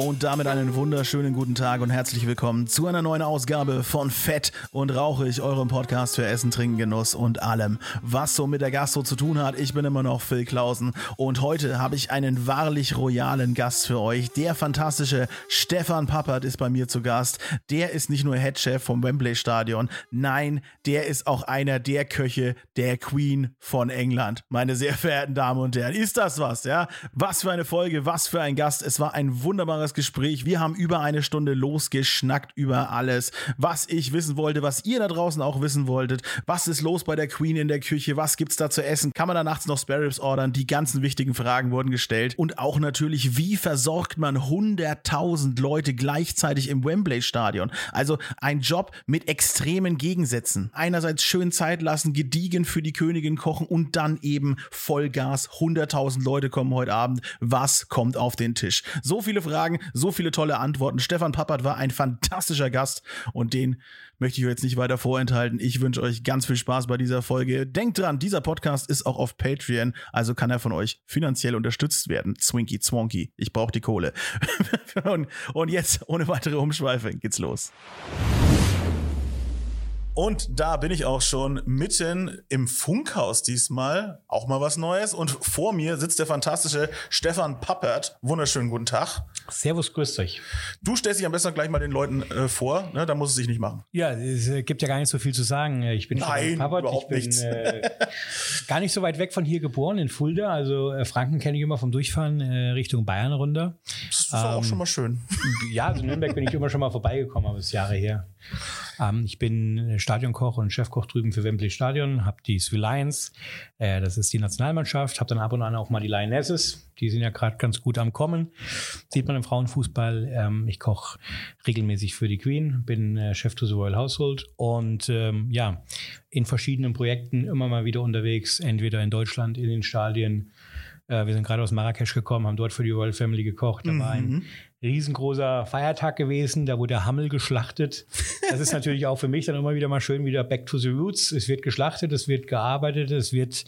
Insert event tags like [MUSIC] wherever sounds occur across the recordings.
Und damit einen wunderschönen guten Tag und herzlich willkommen zu einer neuen Ausgabe von Fett und Rauchig, eurem Podcast für Essen, Trinken, Genuss und allem, was so mit der Gastro zu tun hat. Ich bin immer noch Phil Klausen und heute habe ich einen wahrlich royalen Gast für euch. Der fantastische Stefan Pappert ist bei mir zu Gast. Der ist nicht nur Headchef vom Wembley Stadion, nein, der ist auch einer der Köche der Queen von England. Meine sehr verehrten Damen und Herren, ist das was, ja? Was für eine Folge, was für ein Gast. Es war ein wunderbares Gespräch. Wir haben über eine Stunde losgeschnackt über alles, was ich wissen wollte, was ihr da draußen auch wissen wolltet. Was ist los bei der Queen in der Küche? Was gibt's da zu essen? Kann man da nachts noch Spare Ribs ordern? Die ganzen wichtigen Fragen wurden gestellt. Und auch natürlich, wie versorgt man 100.000 Leute gleichzeitig im Wembley Stadion? Also ein Job mit extremen Gegensätzen. Einerseits schön Zeit lassen, gediegen für die Königin kochen und dann eben Vollgas. 100.000 Leute kommen heute Abend. Was kommt auf den Tisch? So viele Fragen, so viele tolle Antworten. Stefan Pappert war ein fantastischer Gast und den möchte ich euch jetzt nicht weiter vorenthalten. Ich wünsche euch ganz viel Spaß bei dieser Folge. Denkt dran, dieser Podcast ist auch auf Patreon, also kann er von euch finanziell unterstützt werden. Zwinky Zwonky, ich brauche die Kohle. [LAUGHS] und, und jetzt, ohne weitere Umschweife, geht's los. Und da bin ich auch schon mitten im Funkhaus diesmal. Auch mal was Neues. Und vor mir sitzt der fantastische Stefan Pappert. Wunderschönen guten Tag. Servus, grüßt euch. Du stellst dich am besten gleich mal den Leuten äh, vor. Ne? Da muss es sich nicht machen. Ja, es äh, gibt ja gar nicht so viel zu sagen. Ich bin Nein, Stefan Pappert. überhaupt ich bin nichts. äh, [LAUGHS] gar nicht so weit weg von hier geboren, in Fulda. Also äh, Franken kenne ich immer vom Durchfahren äh, Richtung Bayern runter. Das ist auch Ähm, schon mal schön. [LAUGHS] Ja, also Nürnberg bin ich immer schon mal vorbeigekommen, aber das ist Jahre her. Ähm, ich bin Stadionkoch und Chefkoch drüben für Wembley Stadion, habe die Swi Lions, äh, das ist die Nationalmannschaft, habe dann ab und an auch mal die Lionesses, die sind ja gerade ganz gut am Kommen, sieht man im Frauenfußball. Ähm, ich koche regelmäßig für die Queen, bin äh, Chef to the Royal Household und ähm, ja, in verschiedenen Projekten immer mal wieder unterwegs, entweder in Deutschland, in den Stadien. Äh, wir sind gerade aus Marrakesch gekommen, haben dort für die Royal Family gekocht. Da war ein riesengroßer Feiertag gewesen, da wurde der Hammel geschlachtet. Das ist natürlich auch für mich dann immer wieder mal schön wieder back to the roots. Es wird geschlachtet, es wird gearbeitet, es wird,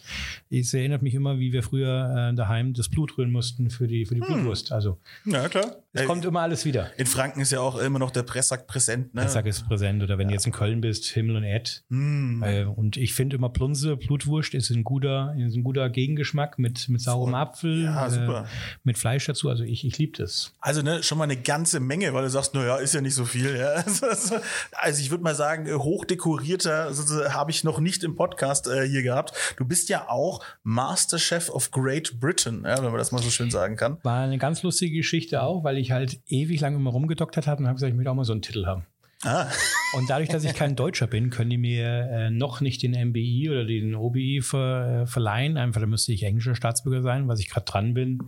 es erinnert mich immer, wie wir früher äh, daheim das Blut rühren mussten für die, für die Blutwurst. Also Ja, klar. es Äh, kommt immer alles wieder. in Franken ist ja auch immer noch der Presssack präsent. Ne? Der Sack ist präsent. Oder wenn du jetzt in Köln bist, Himmel und Erd. Mm. Äh, und ich finde immer Plunse, Blutwurst ist ein guter, ist ein guter Gegengeschmack mit, mit saurem Apfel, Ja. Äh, mit Fleisch dazu. Also ich, ich liebe das. Also ne, schon mal eine ganze Menge, weil du sagst, naja, ist ja nicht so viel. Ja. [LAUGHS] Also ich würde mal sagen, äh, hochdekorierter habe ich noch nicht im Podcast äh, hier gehabt. Du bist ja auch Masterchef of Great Britain, ja, wenn man das mal so schön sagen kann. War eine ganz lustige Geschichte auch, weil ich halt ewig lang immer rumgedoktert habe und habe gesagt, ich möchte auch mal so einen Titel haben. Ah, Und dadurch, dass ich kein Deutscher bin, können die mir äh, noch nicht den MBI oder den OBI ver, äh, verleihen. Einfach, da müsste ich englischer Staatsbürger sein, was ich gerade dran bin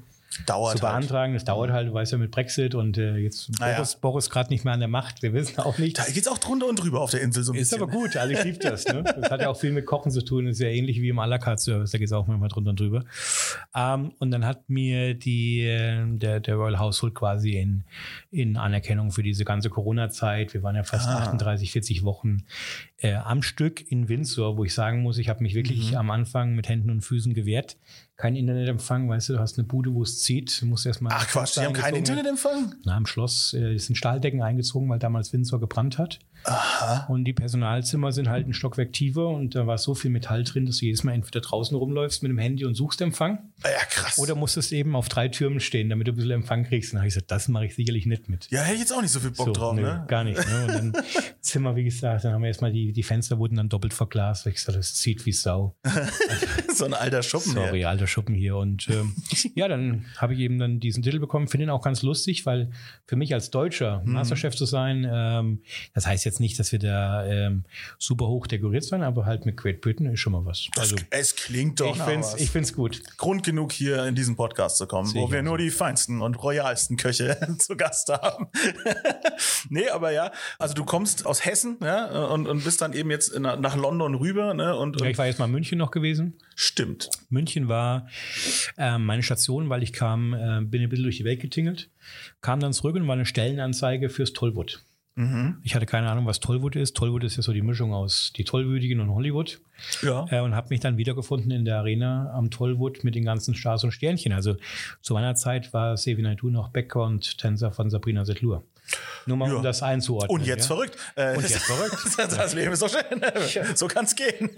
dauert zu halt. beantragen. Das dauert halt, du weißt ja, mit Brexit und äh, jetzt Ah, ja. Boris, Boris gerade nicht mehr an der Macht. Wir wissen auch nicht. Da geht's auch drunter und drüber auf der Insel so ein Ist bisschen. aber gut, ich liebe das. Ne? [LAUGHS] Das hat ja auch viel mit Kochen zu tun. Das ist ja ähnlich wie im à la carte Service, da geht es auch manchmal drunter und drüber. Ähm, und dann hat mir die, äh, der, der Royal Household quasi in, in Anerkennung für diese ganze Corona-Zeit, wir waren ja fast Ah. 38, 40 Wochen äh, am Stück in Windsor, wo ich sagen muss, ich habe mich wirklich Mhm. am Anfang mit Händen und Füßen gewehrt. Kein Internetempfang, weißt du, du hast eine Bude, wo es zieht, du musst erstmal. Ach Quatsch, die haben keinen Internetempfang? na, im Schloss äh, sind Stahldecken eingezogen, weil damals Windsor gebrannt hat. Aha. Und die Personalzimmer sind halt ein Stockwerk tiefer und da war so viel Metall drin, dass du jedes Mal entweder draußen rumläufst mit dem Handy und suchst Empfang Ja, krass. oder musstest eben auf drei Türmen stehen, damit du ein bisschen Empfang kriegst. Und dann habe ich gesagt, das mache ich sicherlich nicht mit. ja, hätte ich jetzt auch nicht so viel Bock So, drauf, nö, ne? Gar nicht. Ne? Und dann [LAUGHS] Zimmer, wie gesagt, dann haben wir erstmal die, die Fenster wurden dann doppelt verglast, weil ich gesagt, das zieht wie Sau. [LAUGHS] so ein alter Schuppen. Sorry, hier. alter Schuppen hier. Und ähm, [LAUGHS] ja, dann habe ich eben dann diesen Titel bekommen. Finde ihn auch ganz lustig, weil für mich als Deutscher Mhm. Masterchef zu sein, ähm, das heißt jetzt jetzt nicht, dass wir da ähm, super hoch dekoriert sein, aber halt mit Great Britain ist schon mal was. Also es klingt doch ich find's, was. ich find's gut. Grund genug, hier in diesen Podcast zu kommen, Sehe wo wir nur so. die feinsten und royalsten Köche [LAUGHS] zu Gast haben. [LAUGHS] nee, aber ja, also du kommst aus Hessen ja, und, und bist dann eben jetzt in, nach London rüber. Ne, und, Ja, ich war jetzt mal in München noch gewesen. stimmt. München war ähm, meine Station, weil ich kam, äh, bin ein bisschen durch die Welt getingelt, kam dann zurück und war eine Stellenanzeige fürs Tollwood. Mhm. Ich hatte keine Ahnung, was Tollwood ist. Tollwood ist ja so die Mischung aus die Tollwütigen und Hollywood. Ja. Äh, und habe mich dann wiedergefunden in der Arena am Tollwood mit den ganzen Stars und Sternchen. Also zu meiner Zeit war Sevi Naidu noch Bäcker und Tänzer von Sabrina Setlur. Nur mal Ja. um das einzuordnen. Und jetzt ja? verrückt. Äh, Und jetzt [LAUGHS] verrückt. Das, das Leben ist so schön. So kann es gehen.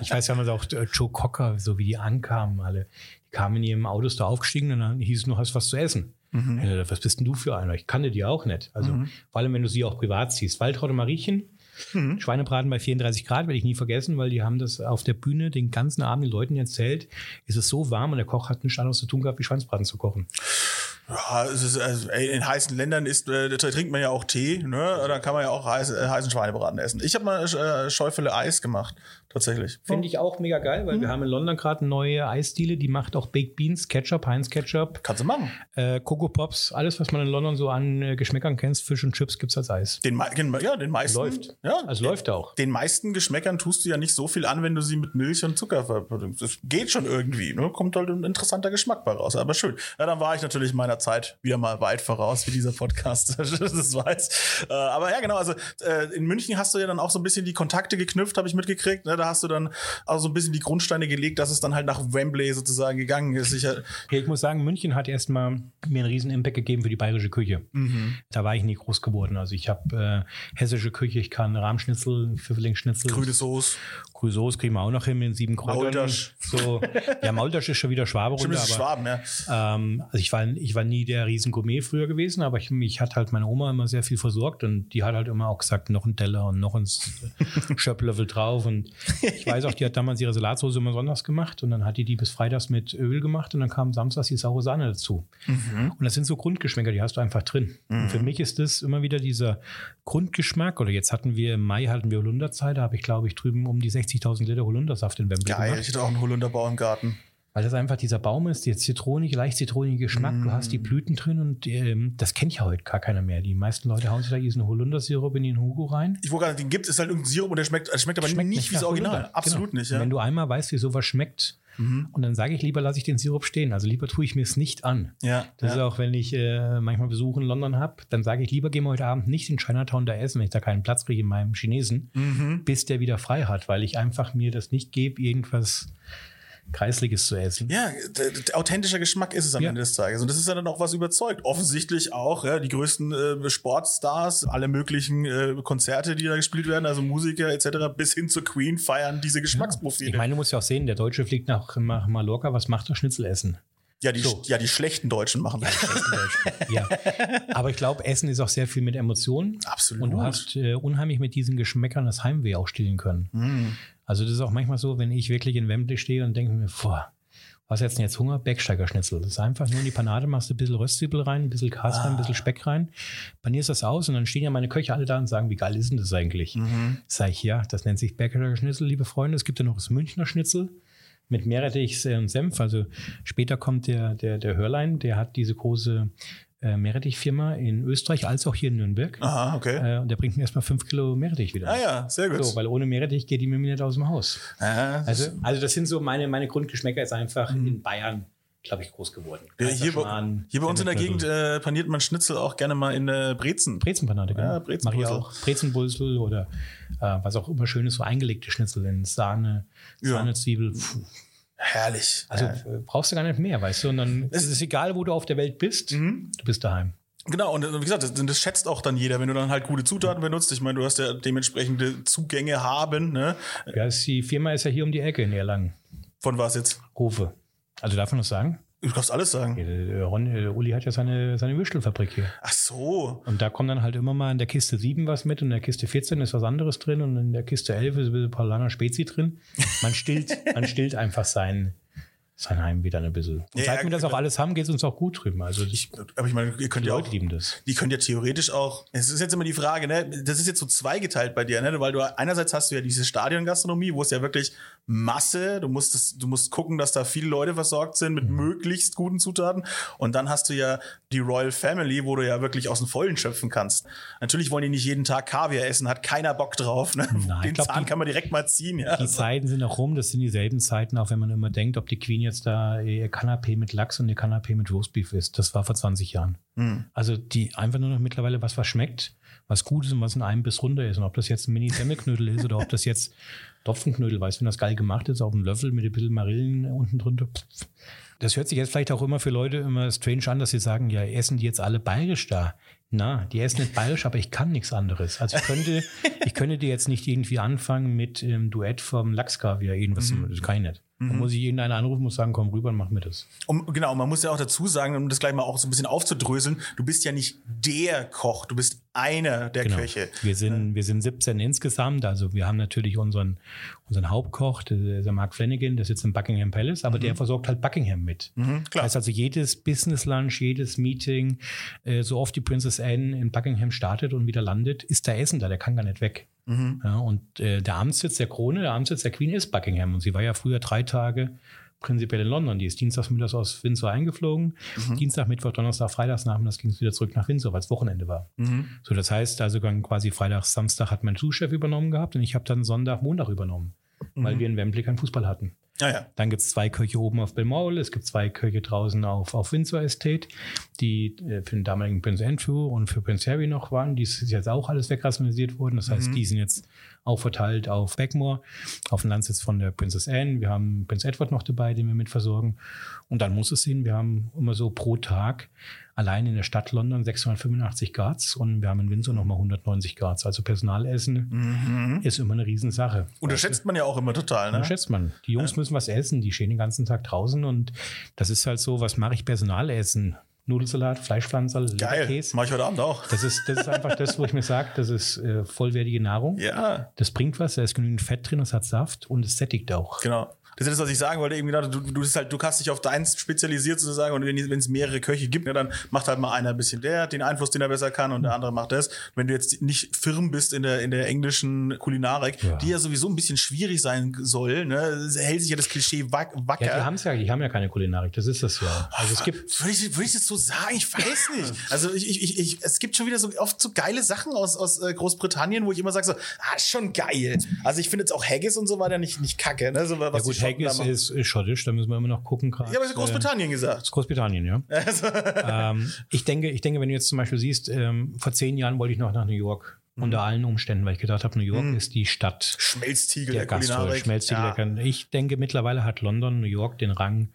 Ich weiß ja noch auch äh, Joe Cocker, so wie die ankamen alle. Die kamen in ihrem Autos da aufgestiegen und dann hieß es, du hast was zu essen. Äh, was bist denn du für einer? Ich kannte die auch nicht. Also vor allem, wenn du sie auch privat siehst. Waltraud und Mariechen, Schweinebraten bei 34 Grad, werde ich nie vergessen, weil die haben das auf der Bühne den ganzen Abend den Leuten erzählt, ist es so warm und der Koch hat nichts anderes zu tun gehabt, wie Schweinsbraten zu kochen. Ja, es ist, also, ey, in heißen Ländern ist, äh, da trinkt man ja auch Tee, ne? Da kann man ja auch heiß, äh, heißen Schweinebraten essen. Ich habe mal äh, Schäufele Eis gemacht, tatsächlich. Finde ich auch mega geil, weil wir haben in London gerade eine neue Eisdiele, die macht auch Baked Beans, Ketchup, Heinz Ketchup, Kannst du machen. äh, Coco Pops, alles, was man in London so an äh, Geschmäckern kennt, Fisch und Chips gibt's als Eis. Den, den, ja, den meisten. Läuft. Ja, Also läuft auch. Den meisten Geschmäckern tust du ja nicht so viel an, wenn du sie mit Milch und Zucker verprodukst. Das geht schon irgendwie. Ne? Kommt halt ein interessanter Geschmack bei raus. Aber schön. Ja, dann war ich natürlich meiner Zeit wieder mal weit voraus, wie dieser Podcast [LAUGHS] das weiß. Äh, aber ja, genau. Also äh, in München hast du ja dann auch so ein bisschen die Kontakte geknüpft, habe ich mitgekriegt. Ne? Da hast du dann auch so ein bisschen die Grundsteine gelegt, dass es dann halt nach Wembley sozusagen gegangen ist. Ich, Ja, ich muss sagen, München hat erstmal mir einen riesen Impact gegeben für die bayerische Küche. Mhm. Da war ich nie groß geworden. Also ich habe äh, hessische Küche, ich kann Rahmschnitzel, Pfifferlingsschnitzel, grüne Soße. Grüne Soße kriegen wir auch noch hin in sieben Kräutern. Maultasch. So, ja, Maultasch ist schon wieder Stimmt, das ist aber Schwaben, ja. ähm, also ich war, ich war nie der riesen Gourmet früher gewesen, aber ich, mich hat halt meine Oma immer sehr viel versorgt und die hat halt immer auch gesagt, noch ein Teller und noch ein [LAUGHS] Schöpplöffel drauf und ich weiß auch, die hat damals ihre Salatsauce immer sonntags gemacht und dann hat die die bis freitags mit Öl gemacht und dann kam samstags die saure Sahne dazu. Und das sind so Grundgeschmäcker, die hast du einfach drin. Und für mich ist das immer wieder dieser Grundgeschmack oder jetzt hatten wir im Mai hatten wir Holunderzeit, da habe ich glaube ich drüben um die 60.000 Liter Holundersaft in Wembley Geil, gemacht. ich hätte auch einen Holunderbau im Garten. Weil das einfach dieser Baum ist, der zitronig, leicht zitronige Geschmack. Du hast die Mm. Blüten drin und ähm, das kennt ja heute gar keiner mehr. Die meisten Leute hauen sich da diesen Holundersirup in den Hugo rein. Ich wollte gerade, den gibt es halt irgendein Sirup und der schmeckt, der schmeckt aber Schmeckt nicht wie das Original. Holunder. Absolut Genau. nicht, ja. Wenn du einmal weißt, wie sowas schmeckt, und dann sage ich lieber, lasse ich den Sirup stehen. Also lieber tue ich mir es nicht an. ja, Das ist ja. auch, wenn ich äh, manchmal Besuch in London habe, dann sage ich lieber, gehen wir heute Abend nicht in Chinatown da essen, wenn ich da keinen Platz kriege in meinem Chinesen, Mhm. bis der wieder frei hat, weil ich einfach mir das nicht gebe, irgendwas Kreisliges zu essen. Ja, authentischer Geschmack ist es am Ja. Ende des Tages. Und das ist ja dann auch was überzeugt. Offensichtlich auch, ja, die größten äh, Sportstars, alle möglichen äh, Konzerte, die da gespielt werden, also Musiker etc., bis hin zur Queen feiern diese Geschmacksprofile. Ich meine, du musst ja auch sehen, der Deutsche fliegt nach, nach Mallorca, was macht er? Schnitzel essen. ja, die, so. ja, die schlechten Deutschen machen das. ja. Aber ich glaube, Essen ist auch sehr viel mit Emotionen. Absolut. Und du hast äh, unheimlich mit diesen Geschmäckern das Heimweh auch stillen können. Mhm. Also das ist auch manchmal so, wenn ich wirklich in Wembley stehe und denke mir, boah, was jetzt denn jetzt Hunger? Bergsteigerschnitzel. Das ist einfach nur in die Panade, machst du ein bisschen Röstzwiebel rein, ein bisschen Kas rein, ein bisschen Speck rein, panierst das aus und dann stehen ja meine Köche alle da und sagen, wie geil ist denn das eigentlich? Mhm. Sag ich, ja, das nennt sich Bergsteigerschnitzel, liebe Freunde. Es gibt ja noch das Münchner Schnitzel mit Meerrettich und Senf. Also später kommt der, der, der Hörlein, der hat diese große äh, Meerrettich-Firma in Österreich, als auch hier in Nürnberg. Aha, okay. Äh, und der bringt mir erstmal fünf Kilo Meerrettich wieder. ah ja, sehr gut. So, weil ohne Meerrettich geht die mir nicht aus dem Haus. ja, Also, also das sind so meine, meine Grundgeschmäcker ist einfach in Bayern, glaube ich, groß geworden. Mhm. ja, hier, bei, Kaiserschmarrn, hier bei uns in der Gegend äh, paniert man Schnitzel auch gerne mal in äh, Brezen. Brezenpanade, genau. Ja, Mach ich auch. Brezenbulsel oder äh, was auch immer schön ist, so eingelegte Schnitzel in Sahne, Ja. Sahne, Zwiebel. Puh. Herrlich. Also äh, brauchst du gar nicht mehr, weißt du? Und dann Es- ist es egal, wo du auf der Welt bist, Mhm. du bist daheim. Genau, und wie gesagt, das, das schätzt auch dann jeder, wenn du dann halt gute Zutaten benutzt. Ich meine, du hast ja dementsprechende Zugänge haben, ne? Ja, die Firma ist ja hier um die Ecke in Erlangen. Von was jetzt? Rufe. Also darf man das sagen? Du kannst alles sagen. Ron, Uli hat ja seine, seine Würstelfabrik hier. Ach so. Und da kommt dann halt immer mal in der Kiste 7 was mit und in der Kiste 14 ist was anderes drin und in der Kiste 11 ist ein bisschen Paulaner Spezi drin. Man stillt, [LAUGHS] man stillt einfach sein, sein Heimweh dann ein bisschen. Und Ja, seit ja, wir das auch klar. alles haben, geht es uns auch gut drüben. Also ich, Aber ich meine, ihr könnt die ja Leute auch lieben das. die können ja theoretisch auch, es ist jetzt immer die Frage, ne, das ist jetzt so zweigeteilt bei dir, ne, weil du einerseits hast du ja diese Stadiongastronomie, wo es ja wirklich Masse, du musst das, du musst gucken, dass da viele Leute versorgt sind mit möglichst guten Zutaten und dann hast du ja die Royal Family, wo du ja wirklich aus dem Vollen schöpfen kannst. Natürlich wollen die nicht jeden Tag Kaviar essen, hat keiner Bock drauf, ne? Nein, Den glaub, Zahn die- kann man direkt mal ziehen, ja. Die Zeiten sind auch rum, das sind dieselben Zeiten, auch wenn man immer denkt, ob die Queen jetzt da ihr Kanapé mit Lachs und ihr Kanapé mit Roastbeef ist. Das war vor 20 Jahren. Hm. Also die einfach nur noch mittlerweile was, was schmeckt, was gut ist und was in einem Biss runter ist. Und ob das jetzt ein Mini-Semmelknödel ist oder ob das jetzt Topfenknödel, weißt du, wenn das geil gemacht ist, auf einem Löffel mit ein bisschen Marillen unten drunter. Das hört sich jetzt vielleicht auch immer für Leute immer strange an, dass sie sagen, ja, essen die jetzt alle bayerisch da? Na, die essen nicht bayerisch, aber ich kann nichts anderes. Also ich könnte, [LAUGHS] ich könnte dir jetzt nicht irgendwie anfangen mit ähm, Duett vom Lachskaviar, irgendwas, das kann ich nicht. Da muss ich irgendeinen anrufen, muss sagen, komm rüber und mach mir das. Um, genau, man muss ja auch dazu sagen, um das gleich mal auch so ein bisschen aufzudröseln, du bist ja nicht der Koch, du bist einer der Genau. Köche. Wir sind, wir sind 17 insgesamt. Also wir haben natürlich unseren, unseren Hauptkoch, der, der Mark Flanagan, der sitzt im Buckingham Palace, aber der versorgt halt Buckingham mit. Mhm, klar. Heißt also jedes Business Lunch, jedes Meeting, äh, so oft die Princess Anne in Buckingham startet und wieder landet, ist da Essen da, der kann gar nicht weg. Mhm. Ja, und äh, der Amtssitz der Krone, der Amtssitz der Queen ist Buckingham. Und sie war ja früher drei Tage prinzipiell in London. Die ist dienstags mittags aus Windsor eingeflogen. Mhm. Dienstag, Mittwoch, Donnerstag, Freitags nachmittags ging es wieder zurück nach Windsor, weil es Wochenende war. Mhm. So, das heißt also quasi Freitag, Samstag hat mein Zuschef übernommen gehabt und ich habe dann Sonntag, Montag übernommen, weil wir in Wembley keinen Fußball hatten. Ah ja. Dann gibt es zwei Köche oben auf Balmoral, es gibt zwei Köche draußen auf, auf Windsor Estate, die äh, für den damaligen Prince Andrew und für Prince Harry noch waren. Die ist jetzt auch alles wegrationalisiert worden. Das heißt, die sind jetzt auch verteilt auf Beckmore, auf dem Landsitz von der Princess Anne. Wir haben Prince Edward noch dabei, den wir mit versorgen. Und dann muss es sehen, wir haben immer so pro Tag allein in der Stadt London 685 Guards und wir haben in Windsor nochmal 190 Guards. Also Personalessen ist immer eine Riesensache. Unterschätzt man ja auch immer total, ne? Unterschätzt man. Die Jungs müssen was essen, die stehen den ganzen Tag draußen und das ist halt so, was mache ich Personalessen? Nudelsalat, Fleischpflanzerl, Geil. Leberkäse. Mach ich heute Abend auch. Das ist, das ist einfach das, wo ich mir sage, das ist äh, vollwertige Nahrung. Ja, Das bringt was, da ist genügend Fett drin, es hat Saft und es sättigt auch. genau. Das ist das, was ich sagen wollte. Eben genau, du, du, bist halt, du hast dich auf deins spezialisiert sozusagen und wenn es mehrere Köche gibt, ne, dann macht halt mal einer ein bisschen der, den Einfluss, den er besser kann und der andere macht das. Wenn du jetzt nicht firm bist in der, in der englischen Kulinarik, Ja. die ja sowieso ein bisschen schwierig sein soll, ne, hält sich ja das Klischee wack, wacker. Ja, die haben ja, die haben ja keine Kulinarik, das ist das ja. Also es gibt, Würde ich, würde ich das so sagen? Ich weiß nicht. Also ich, ich, ich, ich, es gibt schon wieder so oft so geile Sachen aus, aus äh, Großbritannien, wo ich immer sage so, ah, schon geil. Also ich finde jetzt auch Haggis und so weiter nicht, nicht kacke. Ne? So, was ja gut, Machen. ist, ist schottisch, da müssen wir immer noch gucken aber ich habe Großbritannien gesagt. Äh, Großbritannien, ja. [LAUGHS] Also, ähm, ich, denke, ich denke, wenn du jetzt zum Beispiel siehst, ähm, vor zehn Jahren wollte ich noch nach New York. Mhm. Unter allen Umständen, weil ich gedacht habe, New York ist die Stadt Schmelztiegel der der, Gastro, Kulinarik. Schmelztiegel ja. der Ich denke, mittlerweile hat London, New York den Rang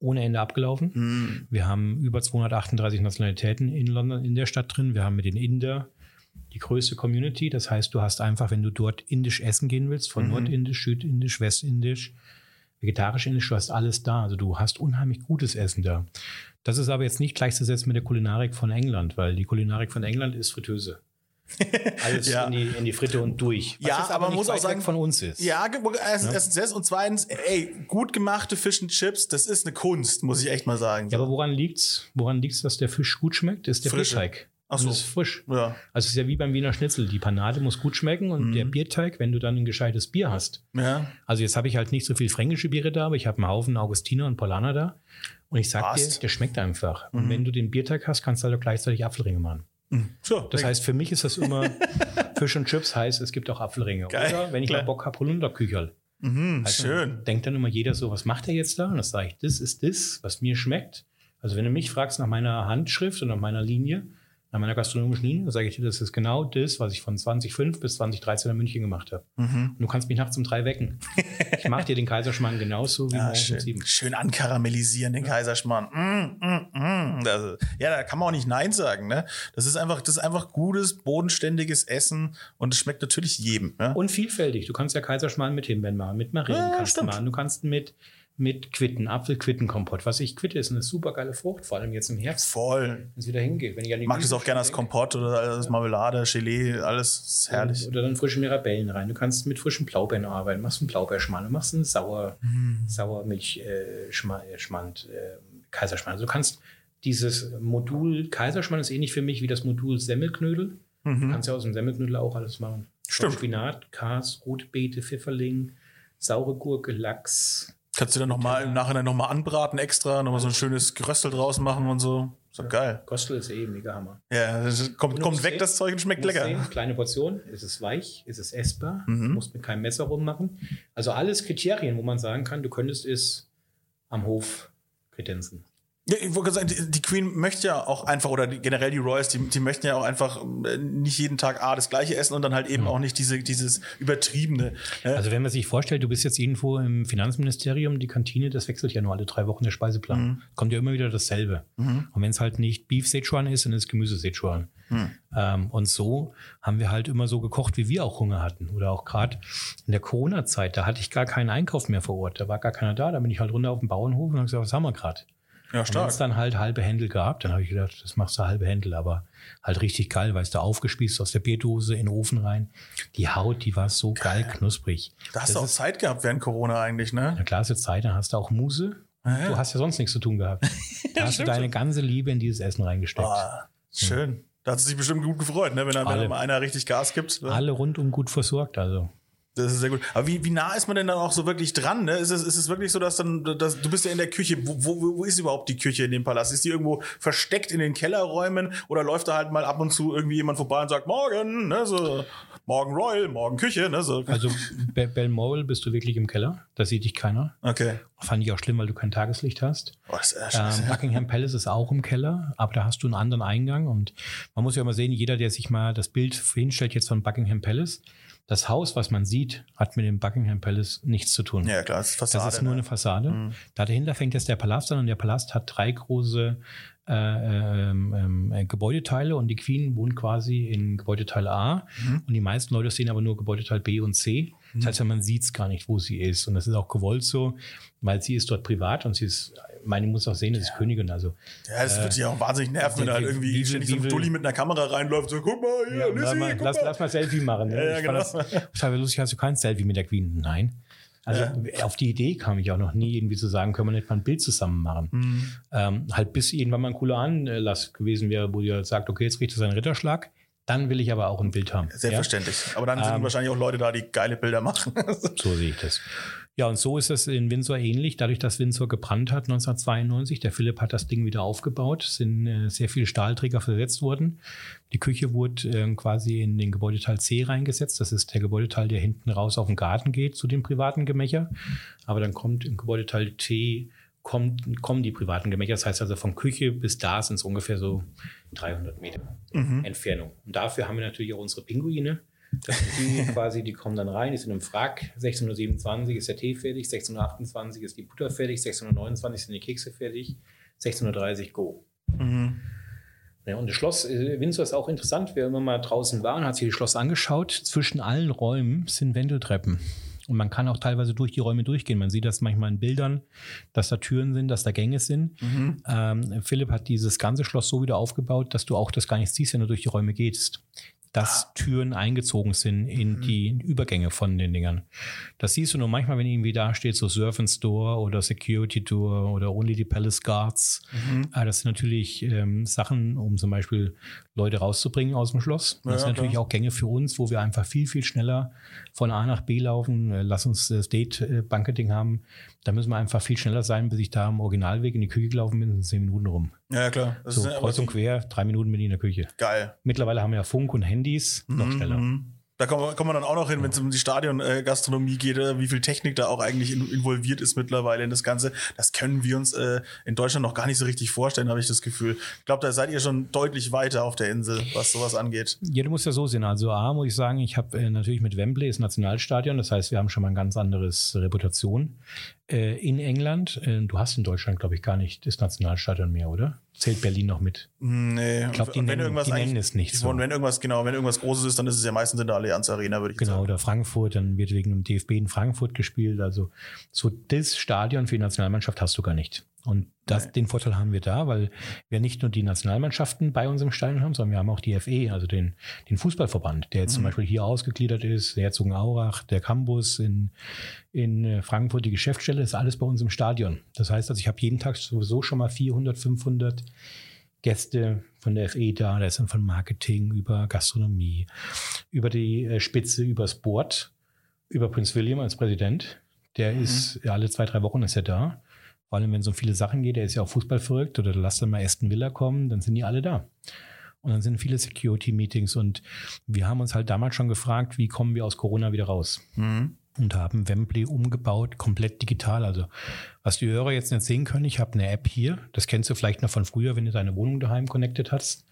ohne Ende abgelaufen. Mhm. Wir haben über 238 Nationalitäten in London, in der Stadt drin. Wir haben mit den Inder die größte Community. Das heißt, du hast einfach, wenn du dort indisch essen gehen willst, von Nordindisch, Südindisch, Westindisch, vegetarisch indisch, du hast alles da. Also du hast unheimlich gutes Essen da. Das ist aber jetzt nicht gleichzusetzen mit der Kulinarik von England, weil die Kulinarik von England ist Fritteuse. [LAUGHS] Alles Ja. in, die, in die Fritte und durch. Was Ja, jetzt aber man muss auch sagen- von uns ist. Ja, erstens, erstens das und zweitens, ey, gut gemachte Fish and Chips, das ist eine Kunst, muss ich echt mal sagen. Ja, aber woran liegt's? Woran liegt's, dass der Fisch gut schmeckt? Ist der Frische. Bierteig. Ach Und so. das ist frisch. Ja. Also es ist ja wie beim Wiener Schnitzel. Die Panade muss gut schmecken und Mhm. der Bierteig, wenn du dann ein gescheites Bier hast. ja. Also jetzt habe ich halt nicht so viel fränkische Biere da, aber ich habe einen Haufen Augustiner und Paulaner da. Und ich sag dir, der schmeckt einfach. Und Mhm. wenn du den Bierteig hast, kannst du halt auch gleichzeitig Apfelringe machen. So, Das heißt, für mich ist das immer [LAUGHS] Fisch und Chips heißt, es gibt auch Apfelringe. Geil, Oder wenn ich klar. mal Bock habe, Holunderkücherl. mhm, Also, schön. Denkt dann immer jeder so, was macht er jetzt da? Und das sage ich, das ist das, was mir schmeckt. Also wenn du mich fragst nach meiner Handschrift und nach meiner Linie, nach meiner gastronomischen Linie, sage ich dir, das ist genau das, was ich von 2005 bis 2013 in München gemacht habe. Mhm. Und du kannst mich nachts um drei wecken. Ich mache dir den Kaiserschmarrn genauso wie [LAUGHS] Ja, morgens um schön, sieben. schön ankaramellisieren, den Kaiserschmarrn. Mm, mm, mm. Das, ja, da kann man auch nicht Nein sagen. Ne? Das ist einfach, das ist einfach gutes, bodenständiges Essen und es schmeckt natürlich jedem. Ne? Und vielfältig. Du kannst ja Kaiserschmarrn mit Himbeeren machen, mit Marillen Ja, kannst du stimmt. machen. Du kannst mit mit Quitten, Apfelquittenkompott. Was ich Quitte ist eine super geile Frucht, vor allem jetzt im Herbst, Voll. wenn es wieder hingeht. Wenn ich an die mag das Gemüse auch gerne als. Kompott oder als Marmelade, Gelee, alles ist herrlich. Oder dann frische Mirabellen rein. Du kannst mit frischen Blaubeeren arbeiten. Machst einen Blaubeerschmarrn, du machst einen Sauer, Mhm. Sauermilch, äh, äh, Schmand, Kaiserschmarrn. Also du kannst dieses Modul Kaiserschmarrn ist ähnlich für mich wie das Modul Semmelknödel. Du kannst ja aus dem Semmelknödel auch alles machen. Mhm. Stimmt. Spinat, Kas, Rotbeete, Pfifferling, saure Gurke, Lachs. Kannst du dann noch mal im Nachhinein nochmal anbraten extra, nochmal so ein schönes Geröstel draus machen und so. Ist doch geil. Kostel ist eh mega Hammer. Ja, das kommt, kommt weg, sehen- das Zeug und schmeckt lecker. Sehen, kleine Portion, ist es weich, ist es essbar, Mhm. musst mit keinem Messer rummachen. Also alles Kriterien, wo man sagen kann, du könntest es am Hof kredenzen. Ja, ich wollte sagen, die, die Queen möchte ja auch einfach, oder die, generell die Royals, die, die möchten ja auch einfach äh, nicht jeden Tag A, das gleiche essen und dann halt eben auch nicht diese, dieses übertriebene. äh, Also wenn man sich vorstellt, du bist jetzt irgendwo im Finanzministerium, die Kantine, das wechselt ja nur alle drei Wochen der Speiseplan. Mhm. Kommt ja immer wieder dasselbe. Und wenn es halt nicht Beef Sichuan ist, dann ist es Gemüse Sichuan. Mhm. Ähm, und so haben wir halt immer so gekocht, wie wir auch Hunger hatten. Oder auch gerade in der Corona-Zeit, da hatte ich gar keinen Einkauf mehr vor Ort. Da war gar keiner da. Da bin ich halt runter auf den Bauernhof und habe gesagt, was haben wir gerade? Ja, Und wenn stark. es dann halt halbe Händel gab, dann habe ich gedacht, das machst du halbe Händel, aber halt richtig geil, weißt du, aufgespießt aus der Bierdose in den Ofen rein. Die Haut, die war so geil knusprig. Da hast Das du auch ist- Zeit gehabt während Corona eigentlich, ne? Na klar, ist jetzt Zeit, dann hast du auch Muse. Ja. Du hast ja sonst nichts zu tun gehabt. [LAUGHS] Da hast du deine ganze Liebe in dieses Essen reingesteckt. Ah, schön. Da hat es sich bestimmt gut gefreut, ne? wenn, da- wenn Alle. da mal einer richtig Gas gibt. Ne? Alle rundum gut versorgt, also. Das ist sehr gut. Aber wie, wie nah ist man denn dann auch so wirklich dran? Ne? Ist, es, ist es wirklich so, dass dann, dass, du bist ja in der Küche. Wo, wo, wo ist überhaupt die Küche in dem Palast? Ist die irgendwo versteckt in den Kellerräumen oder läuft da halt mal ab und zu irgendwie jemand vorbei und sagt, morgen, ne? so, morgen Royal, morgen Küche, ne? So. Also Be- Balmoral bist du wirklich im Keller. Da sieht dich keiner. Okay. Fand ich auch schlimm, weil du kein Tageslicht hast. Oh, ist Ähm. Buckingham Palace ist auch im Keller, aber da hast du einen anderen Eingang und man muss ja immer sehen, jeder, der sich mal das Bild hinstellt jetzt von Buckingham Palace, das Haus, was man sieht, hat mit dem Buckingham Palace nichts zu tun. ja, klar, das ist Fassade. Das ist nur ne? eine Fassade. Mhm. Da dahinter fängt jetzt der Palast an und der Palast hat drei große äh, ähm, ähm, äh, Gebäudeteile und die Queen wohnt quasi in Gebäudeteil A Mhm. und die meisten Leute sehen aber nur Gebäudeteil B und C. Das heißt, ja, man sieht es gar nicht, wo sie ist. Und das ist auch gewollt so, weil sie ist dort privat und sie ist, meine muss auch sehen, das ist Königin. Also Ja, das wird dich auch wahnsinnig nerven, wenn da halt wie- irgendwie wie- ständig so ein Dulli mit einer Kamera reinläuft. So, guck mal hier, Ja, lass, mal, guck lass, mal. lass mal Selfie machen. Ne? Ja, ja, ich genau. das total lustig. Hast du kein Selfie mit der Queen? Nein. Also auf die Idee kam ich auch noch nie, irgendwie zu sagen, können wir nicht mal ein Bild zusammen machen. Mhm. Ähm, halt bis irgendwann mal ein cooler Anlass gewesen wäre, wo ihr sagt, okay, jetzt kriegt es einen Ritterschlag. Dann will ich aber auch ein Bild haben. Selbstverständlich. Aber dann sind Ähm, wahrscheinlich auch Leute da, die geile Bilder machen. Ja? [LAUGHS] So sehe ich das. Ja, und so ist es in Windsor ähnlich. Dadurch, dass Windsor gebrannt hat 1992, der Philipp hat das Ding wieder aufgebaut, sind äh, sehr viele Stahlträger versetzt worden. Die Küche wurde äh, quasi in den Gebäudeteil C reingesetzt. Das ist der Gebäudeteil, der hinten raus auf den Garten geht zu den privaten Gemächer. Aber dann kommt im Gebäudeteil T kommt, kommen die privaten Gemächer. Das heißt also von Küche bis da sind es ungefähr so 300 Meter Entfernung. Und dafür haben wir natürlich auch unsere Pinguine. Das die [LAUGHS] quasi, die kommen dann rein, die sind im Wrack. 1627 ist der Tee fertig, 1628 ist die Butter fertig, 1629 sind die Kekse fertig, 1630 Go. Mhm. Ja, und das Schloss äh, Windsor ist auch interessant. Wer immer mal draußen war und hat sich das Schloss angeschaut, zwischen allen Räumen sind Wendeltreppen. Und man kann auch teilweise durch die Räume durchgehen. Man sieht das manchmal in Bildern, dass da Türen sind, dass da Gänge sind. Mhm. Ähm, Philipp hat dieses ganze Schloss so wieder aufgebaut, dass du auch das gar nicht siehst, wenn du durch die Räume gehst. Dass Türen eingezogen sind in die Übergänge von den Dingern. Das siehst du nur manchmal, wenn irgendwie da steht, so Servants Store oder Security Door oder Only the Palace Guards. Ah, das sind natürlich ähm, Sachen, um zum Beispiel Leute rauszubringen aus dem Schloss. Das Ja, sind natürlich klar. auch Gänge für uns, wo wir einfach viel, viel schneller von A nach B laufen. Äh, Lass uns das Date-Banketing haben. Da müssen wir einfach viel schneller sein, bis ich da am Originalweg in die Küche gelaufen bin, sind zehn Minuten rum. Ja, klar. Das So, ist kreuz und quer, drei Minuten bin ich in der Küche. geil. Mittlerweile haben wir ja Funk und Handys, noch schneller. Mhm. Da kommen wir, dann auch noch hin, wenn es um die Stadion-Gastronomie geht, äh, wie viel Technik da auch eigentlich in, involviert ist mittlerweile in das Ganze. Das können wir uns äh, in Deutschland noch gar nicht so richtig vorstellen, habe ich das Gefühl. Ich glaube, da seid ihr schon deutlich weiter auf der Insel, was sowas angeht. Ja, du musst ja so sehen. Also A, muss ich sagen, ich habe äh, natürlich mit Wembley ist Nationalstadion, das heißt, wir haben schon mal ein ganz anderes Reputation. Äh, in England, äh, du hast in Deutschland, glaube ich, gar nicht das Nationalstadion mehr, oder? Zählt Berlin noch mit. Nee, Ich glaube, die, Und nennen, die nennen es nicht so. Und wenn irgendwas, genau, wenn irgendwas Großes ist, dann ist es ja meistens in der Allianz Arena, würde ich Genau, sagen. oder Frankfurt, dann wird wegen dem DFB in Frankfurt gespielt. Also so das Stadion für die Nationalmannschaft hast du gar nicht. Und das, den Vorteil haben wir da, weil wir nicht nur die Nationalmannschaften bei uns im Stadion haben, sondern wir haben auch die FE, also den, den Fußballverband, der jetzt zum Beispiel hier ausgegliedert ist, der Herzogenaurach, der Campus in, in äh, Frankfurt, die Geschäftsstelle, ist alles bei uns im Stadion. Das heißt, also ich habe jeden Tag sowieso schon mal 400, 500 Gäste von der FE da, da ist dann von Marketing über Gastronomie, über die äh, Spitze, übers Board, über Prinz William als Präsident. Der ist ja, alle zwei, drei Wochen ist er da. Vor allem, wenn es um viele Sachen geht, der ist ja auch Fußball verrückt oder lass dann mal Aston Villa kommen, dann sind die alle da. Und dann sind viele Security-Meetings und wir haben uns halt damals schon gefragt, wie kommen wir aus Corona wieder raus? Mhm. Und haben Wembley umgebaut, komplett digital. Also was die Hörer jetzt nicht sehen können, ich habe eine App hier, das kennst du vielleicht noch von früher, wenn du deine Wohnung daheim connected hast.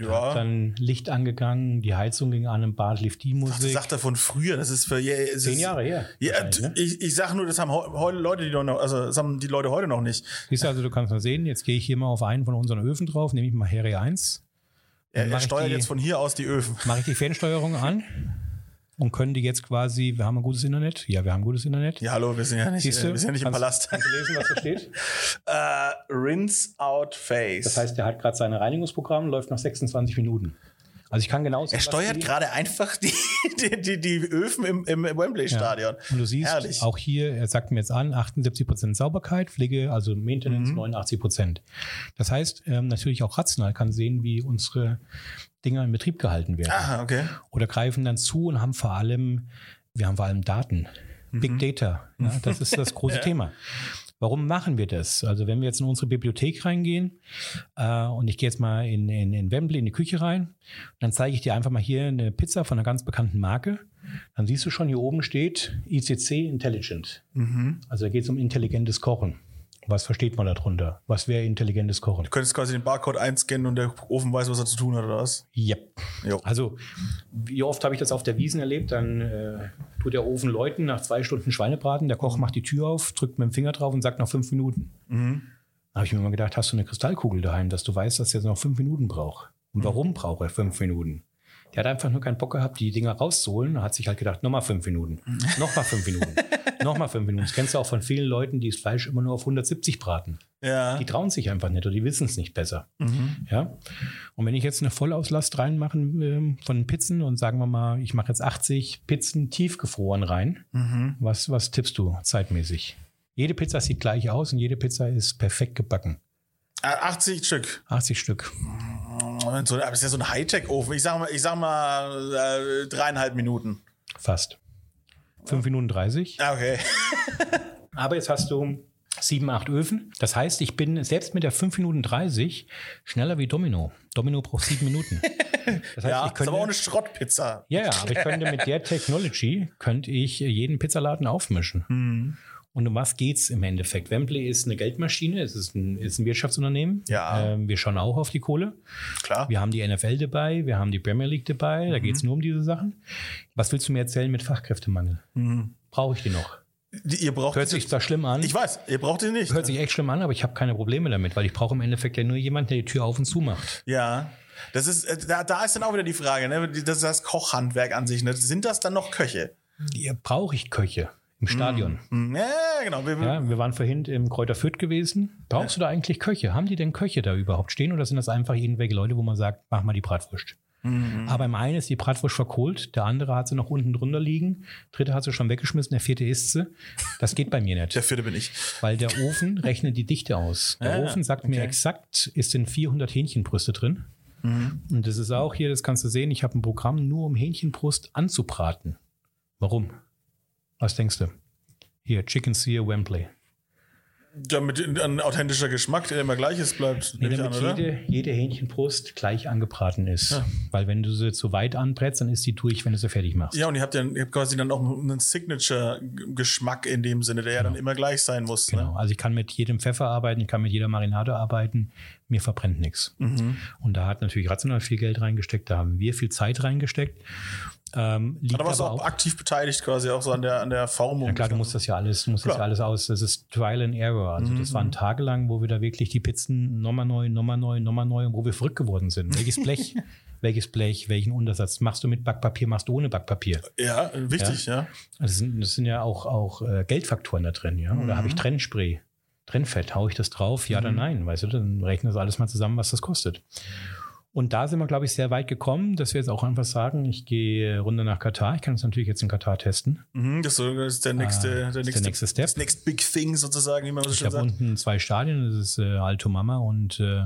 Ja. Dann Licht angegangen, die Heizung ging an, im Bad lief die Musik. sagt er von früher, das ist für ja, Zehn ist, Jahre her. Ja, ne? ich, ich sag nur, das haben heu- heute Leute, die noch, also das haben die Leute heute noch nicht. Siehst du, also du kannst mal sehen, jetzt gehe ich hier mal auf einen von unseren Öfen drauf, nehme ich mal Harry 1, Er, er steuert die- jetzt von hier aus die Öfen. mache ich die Fernsteuerung an und können die jetzt quasi, wir haben ein gutes Internet? Ja, wir haben gutes Internet. Ja, hallo, wir sind ja nicht, Siehst du? wir sind ja nicht im Palast. Kannst du lesen, was da steht? [LAUGHS] äh, rinse out face. Das heißt, der hat gerade sein Reinigungsprogramm, läuft nach 26 Minuten. Also ich kann genau er steuert gerade einfach die, [LAUGHS] die, die, die Öfen im, im Wembley-Stadion. Und du siehst Herrlich. auch hier, er sagt mir jetzt an, 78 Prozent Sauberkeit, Pflege, also Maintenance Mhm. 89 Prozent. Das heißt, ähm, natürlich auch rational kann sehen, wie unsere Dinger in Betrieb gehalten werden. Ah, okay. Oder greifen dann zu und haben vor allem, wir haben vor allem Daten. Mhm. Big Data, ja, das ist das [LAUGHS] große Thema. Warum machen wir das? Also wenn wir jetzt in unsere Bibliothek reingehen äh, und ich gehe jetzt mal in, in, in Wembley in die Küche rein, dann zeige ich dir einfach mal hier eine Pizza von einer ganz bekannten Marke. Dann siehst du schon, hier oben steht ICC Intelligent. Mhm. Also da geht es um intelligentes Kochen. Was versteht man darunter? Was wäre intelligentes Kochen? Du könntest quasi den Barcode einscannen und der Ofen weiß, was er zu tun hat, oder was? Yep. Jo. Also, wie oft habe ich das auf der Wiesen erlebt? Dann äh, tut der Ofen läuten nach zwei Stunden Schweinebraten. Der Koch macht die Tür auf, drückt mit dem Finger drauf und sagt noch fünf Minuten. Mhm. Da habe ich mir mal gedacht, hast du eine Kristallkugel daheim, dass du weißt, dass er noch fünf Minuten braucht? Und warum braucht er fünf Minuten? Der hat einfach nur keinen Bock gehabt, die Dinger rauszuholen. Hat sich halt gedacht, nochmal fünf Minuten, nochmal fünf Minuten, [LAUGHS] nochmal fünf Minuten. Das kennst du auch von vielen Leuten, die das Fleisch immer nur auf 170 braten. Ja. Die trauen sich einfach nicht oder die wissen es nicht besser. Mhm. Ja. Und wenn ich jetzt eine Vollauslast reinmachen ähm, von Pizzen und sagen wir mal, ich mache jetzt 80 Pizzen tiefgefroren rein, Mhm. was, was tippst du zeitmäßig? Jede Pizza sieht gleich aus und jede Pizza ist perfekt gebacken. Ah, 80 Stück. 80 Stück. So, aber das ist ja so ein Hightech-Ofen. Ich sag mal, ich sag mal äh, dreieinhalb Minuten. Fast. 5 Minuten 30. Ah, Okay. [LAUGHS] Aber jetzt hast du sieben, acht Öfen. Das heißt, ich bin selbst mit der 5 Minuten 30 schneller wie Domino. Domino braucht sieben Minuten. Das [LAUGHS] heißt, ja, ich ist könnte, aber auch eine Schrottpizza. ja, ja, aber ich könnte mit der Technology könnte ich jeden Pizzaladen aufmischen. Mhm. Und um was geht's im Endeffekt? Wembley ist eine Geldmaschine, es ist ein, ist ein Wirtschaftsunternehmen. Ja. Ähm, wir schauen auch auf die Kohle. Klar. Wir haben die NFL dabei, wir haben die Premier League dabei, da geht's nur um diese Sachen. Was willst du mir erzählen mit Fachkräftemangel? Mhm. Brauche ich die noch? Die, ihr braucht Hört sich zwar schlimm an, Ich weiß, ihr braucht die nicht. hört sich echt schlimm an, aber ich habe keine Probleme damit, weil ich brauche im Endeffekt ja nur jemanden, der die Tür auf und zu macht. Ja. Das ist, äh, da, da ist dann auch wieder die Frage, ne? Das ist das Kochhandwerk an sich. Ne? Sind das dann noch Köche? Hier brauche ich Köche im Stadion. Hm, Ja, genau. Wir, Ja, wir waren vorhin im Kräuter Fürth gewesen. Brauchst du da eigentlich Köche? Haben die denn Köche da überhaupt stehen oder sind das einfach irgendwelche Leute, wo man sagt, mach mal die Bratwurst? Mhm. Aber im einen ist die Bratwurst verkohlt, der andere hat sie noch unten drunter liegen, dritte hat sie schon weggeschmissen, der vierte isst sie. Das geht bei mir nicht. [LAUGHS] der vierte bin ich. Weil der Ofen [LAUGHS] rechnet die Dichte aus. Der Ah, Ofen sagt mir okay. exakt, ist in 400 Hähnchenbrüste drin. Mhm. Und das ist auch hier, das kannst du sehen, ich habe ein Programm nur um Hähnchenbrust anzubraten. Warum? Was denkst du? Hier, Chicken Sear Wembley. Damit ein authentischer Geschmack, der immer gleich ist, bleibt. Nee, damit an, jede, jede Hähnchenbrust gleich angebraten ist. Ja. Weil wenn du sie zu weit anbrätst, dann ist sie durch, wenn du sie fertig machst. Ja, und ihr habt ja ihr habt quasi dann auch einen Signature-Geschmack in dem Sinne, der ja dann immer gleich sein muss. Genau. Ne? Also ich kann mit jedem Pfeffer arbeiten, ich kann mit jeder Marinade arbeiten, mir verbrennt nichts. Mhm. Und da hat natürlich rational viel Geld reingesteckt, da haben wir viel Zeit reingesteckt. Ähm, liegt Da warst aber auch, auch, aktiv beteiligt quasi auch so an der, an der Formung. ja klar, du musst das ja alles, musst das ja alles aus. Das ist Trial and Error. Also das waren tagelang, wo wir da wirklich die Pizzen nochmal neu, nochmal neu, nochmal neu, wo wir verrückt geworden sind. Welches Blech, [LAUGHS] welches Blech, welchen Untersatz machst du mit Backpapier, machst du ohne Backpapier? Ja, wichtig, ja. Das sind, das sind ja auch, auch äh, Geldfaktoren da drin, ja. Oder habe ich Trennspray, Trennfett, hau ich das drauf? Ja oder nein? Weißt du, dann rechnen das alles mal zusammen, was das kostet. Und da sind wir, glaube ich, sehr weit gekommen, dass wir jetzt auch einfach sagen, ich gehe runter nach Katar. Ich kann es natürlich jetzt in Katar testen. Mhm, das ist das der nächste, Ah, der das ist nächste, der nächste Step. Das next big thing sozusagen, wie man so Ich schön habe sagt. unten zwei Stadien, das ist äh, Alto Mama und äh,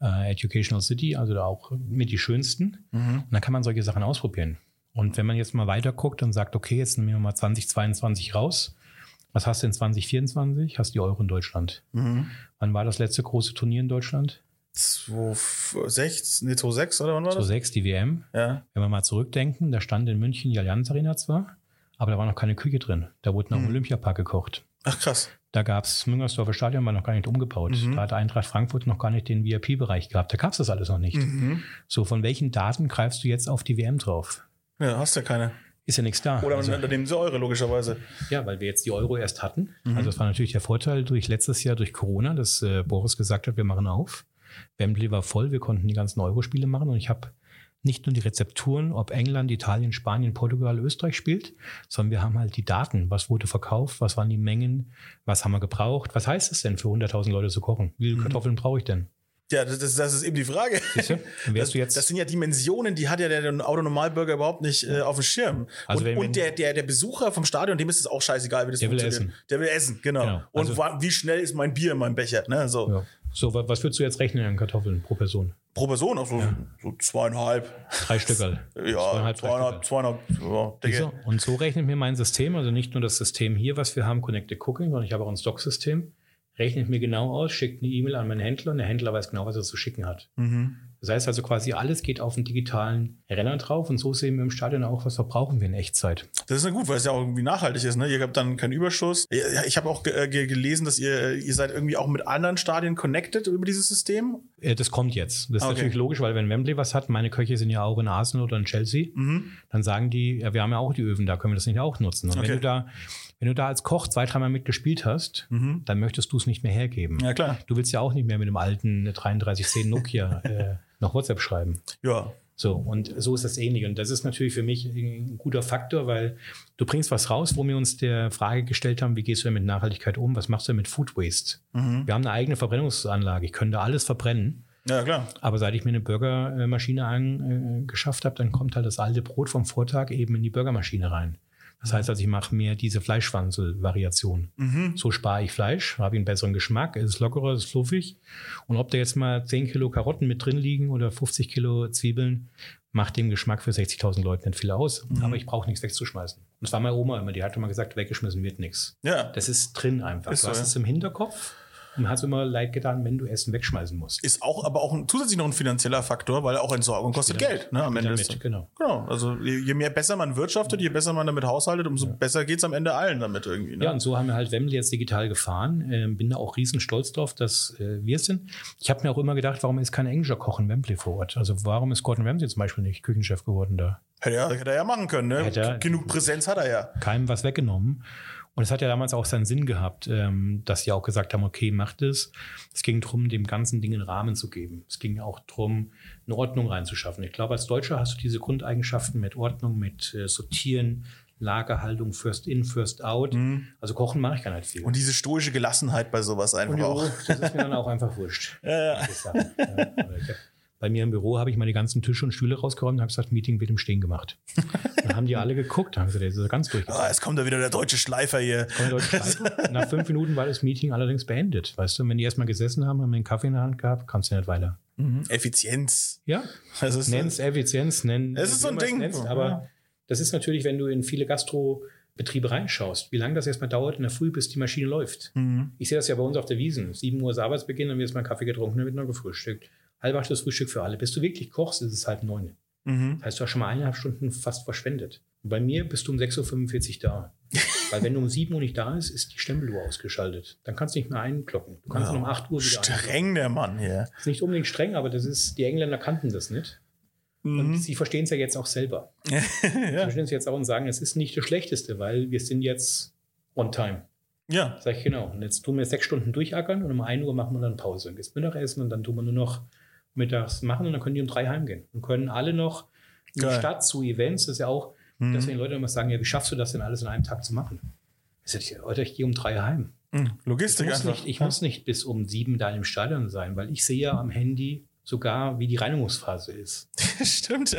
äh, Educational City, also da auch mit die schönsten. Mhm. Und da kann man solche Sachen ausprobieren. Und wenn man jetzt mal weiter guckt und sagt, okay, jetzt nehmen wir mal 2022 raus, was hast du in 2024? Hast die Euro in Deutschland. Mhm. Wann war das letzte große Turnier in Deutschland? 2006, nee, 2006 oder wann war das? 2006, die WM. Ja. Wenn wir mal zurückdenken, da stand in München die Allianz Arena zwar, aber da war noch keine Küche drin. Da wurde noch im Olympiapark gekocht. Ach krass. Da gab es Müngersdorfer Stadion, war noch gar nicht umgebaut. Mhm. Da hat Eintracht Frankfurt noch gar nicht den VIP-Bereich gehabt. Da gab es das alles noch nicht. Mhm. So, von welchen Daten greifst du jetzt auf die WM drauf? Ja, hast ja keine. Ist ja nichts da. Oder Also, dann nehmen sie eure, logischerweise. ja, weil wir jetzt die Euro erst hatten. Mhm. Also das war natürlich der Vorteil durch letztes Jahr durch Corona, dass äh, Boris gesagt hat, wir machen auf. Wembley war voll, wir konnten die ganzen Euro-Spiele machen und ich habe nicht nur die Rezepturen, ob England, Italien, Spanien, Portugal, Österreich spielt, sondern wir haben halt die Daten. Was wurde verkauft? Was waren die Mengen? Was haben wir gebraucht? Was heißt es denn für 100.000 Leute zu kochen? Wie Mhm. viele Kartoffeln brauche ich denn? Ja, das, das, das ist eben die Frage. Das, das sind ja Dimensionen, die hat ja der Autonormalbürger überhaupt nicht äh, auf dem Schirm. Also und wenn- und der, der, der Besucher vom Stadion, dem ist es auch scheißegal, wie das Der will funktioniert. Der will essen, genau. Genau. Und Also- wie schnell ist mein Bier in meinem Becher? Ne? So. ja. So, wa- was würdest du jetzt rechnen an Kartoffeln pro Person? Pro Person auch so, so zweieinhalb. Drei Stückerl. Ja, Zweieinhalb, drei zweieinhalb, zweieinhalb. Ja? Und so rechnet mir mein System, also nicht nur das System hier, was wir haben, Connected Cooking, sondern ich habe auch ein Stocksystem, rechnet mir genau aus, schickt eine E-Mail an meinen Händler und der Händler weiß genau, was er zu schicken hat. mhm. Das heißt also quasi, alles geht auf den digitalen Renner drauf und so sehen wir im Stadion auch, was verbrauchen wir in Echtzeit. Das ist ja gut, weil es ja auch irgendwie nachhaltig ist. Ne? Ihr habt dann keinen Überschuss. Ich habe auch ge- ge- gelesen, dass ihr, ihr seid irgendwie auch mit anderen Stadien connected über dieses System. Äh, Das kommt jetzt. Das ist Okay. natürlich logisch, weil wenn Wembley was hat, meine Köche sind ja auch in Arsenal oder in Chelsea, Mhm. dann sagen die, ja, wir haben ja auch die Öfen, da können wir das nicht auch nutzen. Und Okay. wenn du da, wenn du da als Koch zwei, dreimal mitgespielt hast, Mhm. dann möchtest du es nicht mehr hergeben. Ja, klar. Du willst ja auch nicht mehr mit dem alten 3310 Nokia [LAUGHS] äh, noch WhatsApp schreiben. Ja. So, und so ist das ähnlich. Und das ist natürlich für mich ein guter Faktor, weil du bringst was raus, wo wir uns der Frage gestellt haben, wie gehst du denn mit Nachhaltigkeit um? Was machst du denn mit Food Waste? Mhm. Wir haben eine eigene Verbrennungsanlage. Ich könnte alles verbrennen. Ja, klar. Aber seit ich mir eine Burgermaschine angeschafft habe, dann kommt halt das alte Brot vom Vortag eben in die Burgermaschine rein. Das heißt also, ich mache mir diese Fleischwanzel-Variation. Mhm. So spare ich Fleisch, habe einen besseren Geschmack, es ist lockerer, es ist fluffig. Und ob da jetzt mal 10 Kilo Karotten mit drin liegen oder 50 Kilo Zwiebeln, macht dem Geschmack für 60.000 Leute nicht viel aus. Mhm. Aber ich brauche nichts wegzuschmeißen. Und das war meine Oma immer, die hat immer gesagt, weggeschmissen wird nichts. Ja. Das ist drin einfach. Ist du so, hast ja. es im Hinterkopf und hast immer leid getan, wenn du Essen wegschmeißen musst. Ist auch, aber auch ein, zusätzlich noch ein finanzieller Faktor, weil auch Entsorgung kostet Geld. Ne, am Ende damit, genau. Genau. Also je, je mehr besser man wirtschaftet, je besser man damit haushaltet, umso besser geht's am Ende allen damit irgendwie. Ne? Ja, und so haben wir halt Wembley jetzt digital gefahren. Ähm, bin da auch riesen stolz drauf, dass äh, wir es sind. Ich habe mir auch immer gedacht, warum ist kein englischer Koch in Wembley vor Ort? Also warum ist Gordon Ramsay zum Beispiel nicht Küchenchef geworden da? Hätte, er, hätte er ja machen können. Ne? Hätte Genug Präsenz hat er ja. Keinem was weggenommen. Und es hat ja damals auch seinen Sinn gehabt, ähm, dass sie auch gesagt haben, okay, macht es. Es ging darum, dem ganzen Ding einen Rahmen zu geben. Es ging auch darum, eine Ordnung reinzuschaffen. Ich glaube, als Deutscher hast du diese Grundeigenschaften mit Ordnung, mit äh, Sortieren, Lagerhaltung, First in, First out. Also kochen mache ich gar nicht viel. Und diese stoische Gelassenheit bei sowas einfach auch. ja, das ist mir dann auch einfach wurscht. [LAUGHS] Ja, ja. Ja, ich bei mir im Büro habe ich mal die ganzen Tische und Stühle rausgeräumt und habe gesagt, Meeting wird im Stehen gemacht. Dann haben die alle geguckt, haben gesagt, das ist ganz durch. Ah, jetzt kommt da wieder der deutsche Schleifer hier. [LAUGHS] Nach fünf Minuten war das Meeting allerdings beendet. Weißt du, wenn die erstmal gesessen haben, haben einen Kaffee in der Hand gehabt, kannst du nicht weiter. Mhm. Effizienz. Ja, Das ist, nenn's Effizienz, nenn. Es ist so ein Ding. Nennst, Ja. aber das ist natürlich, wenn du in viele Gastrobetriebe reinschaust, wie lange das erstmal dauert in der Früh, bis die Maschine läuft. Mhm. Ich sehe das ja bei uns auf der Wiesen. 7 Uhr ist Arbeitsbeginn, dann wird erstmal Kaffee getrunken, dann wird noch gefrühstückt. Halb acht ist Frühstück für alle. Bis du wirklich kochst, ist es halb neun. Mhm. Das heißt, du hast schon mal eineinhalb Stunden fast verschwendet. Und bei mir bist du um 6.45 Uhr da. [LAUGHS] Weil wenn du um 7 Uhr nicht da ist, ist die Stempeluhr ausgeschaltet. Dann kannst du nicht mehr einkloppen. Du kannst Ja. um 8 Uhr wieder einkloppen. Streng der Mann hier. Ist nicht unbedingt streng, aber das ist, die Engländer kannten das nicht. Und Mhm. sie verstehen es ja jetzt auch selber. [LAUGHS] Sie ja. verstehen es jetzt auch und sagen, es ist nicht das Schlechteste, weil wir sind jetzt on time. Ja. Sag ich, genau. Und jetzt tun wir sechs Stunden durchackern und um 1 Uhr machen wir dann Pause und gehst Mittagessen und dann tun wir nur noch mittags machen und dann können die um drei heimgehen. Und können alle noch in die. Stadt zu Events. Das ist ja auch, deswegen Leute immer sagen, ja, wie schaffst du das denn alles in einem Tag zu machen? Ich sag, Leute, ich gehe um drei heim. Hm, Ich Logistik muss, einfach. nicht, ich muss nicht bis um sieben da im Stadion sein, weil ich sehe ja am Handy sogar, wie die Reinigungsphase ist. [LAUGHS] Stimmt.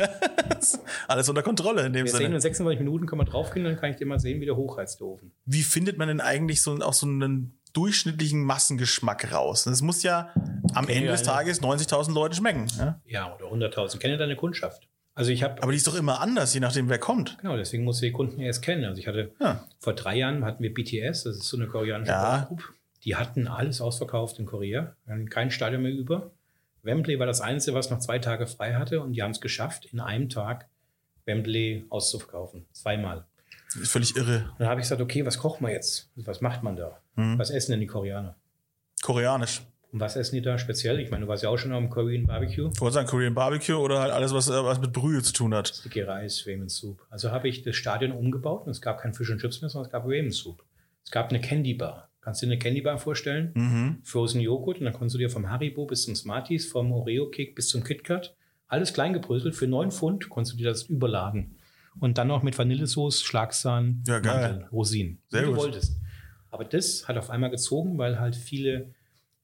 Alles unter Kontrolle in dem Wir sehen, Sinne. in 26 Minuten kann man draufgehen, dann kann ich dir mal sehen, wie der hochheizt, der Ofen. Wie findet man denn eigentlich so, auch so einen durchschnittlichen Massengeschmack raus? Das muss ja am Ende des. Tages 90.000 Leute schmecken. Ja? Ja, oder 100.000. Kenne deine Kundschaft. Also ich habe Aber die ist doch immer anders, je nachdem, wer kommt. Genau, deswegen muss ich die Kunden erst kennen. Also ich hatte Ja. vor drei Jahren hatten wir BTS, das ist so eine koreanische Ja. Popgroup. Die hatten alles ausverkauft in Korea, kein Stadion mehr über. Wembley war das Einzige, was noch zwei Tage frei hatte und die haben es geschafft, in einem Tag Wembley auszuverkaufen. Zweimal. Ist völlig irre. Und dann habe ich gesagt, okay, was kochen wir jetzt? Was macht man da? Hm. Was essen denn die Koreaner? Koreanisch. Und was essen die da speziell? Ich meine, du warst ja auch schon am Korean Barbecue. Ich wollte sagen, Korean Barbecue oder halt alles, was, äh, was mit Brühe zu tun hat. Sticky Reis, Ramen Soup. Also habe ich das Stadion umgebaut und es gab kein Fish and Chips mehr, sondern es gab Ramen Soup. Es gab eine Candy Bar. Kannst du dir eine Candy Bar vorstellen? Mhm. Frozen Joghurt und dann konntest du dir vom Haribo bis zum Smarties, vom Oreo Cake bis zum KitKat, alles klein gebröselt. Für 9 Pfund konntest du dir das überladen. Und dann noch mit Vanillesoße, Schlagsahne, Ja. Mandeln, Rosinen, Sehr wie du gut. wolltest. Aber das hat auf einmal gezogen, weil halt viele,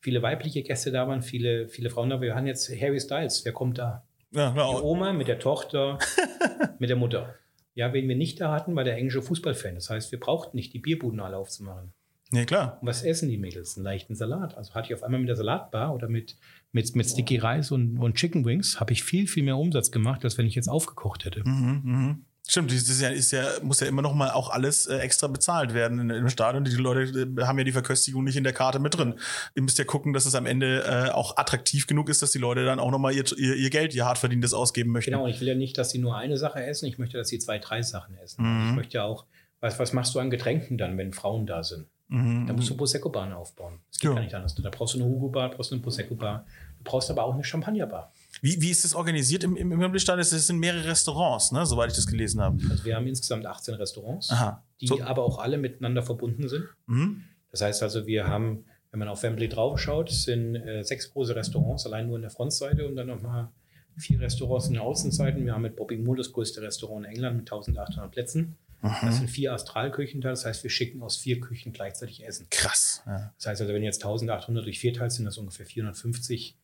viele weibliche Gäste da waren, viele, viele Frauen da. Wir haben jetzt Harry Styles, wer kommt da? Ja, Die genau. Oma mit der Tochter, [LAUGHS] mit der Mutter. Ja, wen wir nicht da hatten, war der englische Fußballfan. Das heißt, wir brauchten nicht die Bierbuden alle aufzumachen. Nee, klar. Und was essen die Mädels? Einen leichten Salat. Also hatte ich auf einmal mit der Salatbar oder mit, mit, mit Sticky Reis und, und Chicken Wings, habe ich viel, viel mehr Umsatz gemacht, als wenn ich jetzt aufgekocht hätte. Mhm, mhm. Stimmt, das ist ja, ist ja, muss ja immer noch mal auch alles äh, extra bezahlt werden in, im Stadion. Die Leute äh, haben ja die Verköstigung nicht in der Karte mit drin. Ihr müsst ja gucken, dass es am Ende äh, auch attraktiv genug ist, dass die Leute dann auch noch mal ihr, ihr, ihr Geld, ihr hart verdientes ausgeben möchten. Genau, ich will ja nicht, dass sie nur eine Sache essen, ich möchte, dass sie zwei, drei Sachen essen. Mhm. Ich möchte ja auch, was, was machst du an Getränken dann, wenn Frauen da sind? Mhm. Da musst du Prosecco-Bahn aufbauen. Das geht Ja. gar nicht anders. Da brauchst du eine Hugo-Bar, brauchst du eine Prosecco-Bar. Du brauchst aber auch eine Champagner-Bar. Wie, wie ist das organisiert im, im, im? Es sind mehrere Restaurants, ne, soweit ich das gelesen habe. Also wir haben insgesamt 18 Restaurants, Aha. die So. aber auch alle miteinander verbunden sind. Mhm. Das heißt also, wir haben, wenn man auf Wembley draufschaut, sind äh, sechs große Restaurants, allein nur in der Frontseite und dann nochmal vier Restaurants in den Außenseiten. Wir haben mit Bobby Moore das größte Restaurant in England mit 1800 Plätzen. Das sind vier Astralküchen da, das heißt, wir schicken aus vier Küchen gleichzeitig Essen. Krass. Ja. Das heißt also, wenn jetzt 1800 durch vier teilst, sind das ungefähr 450,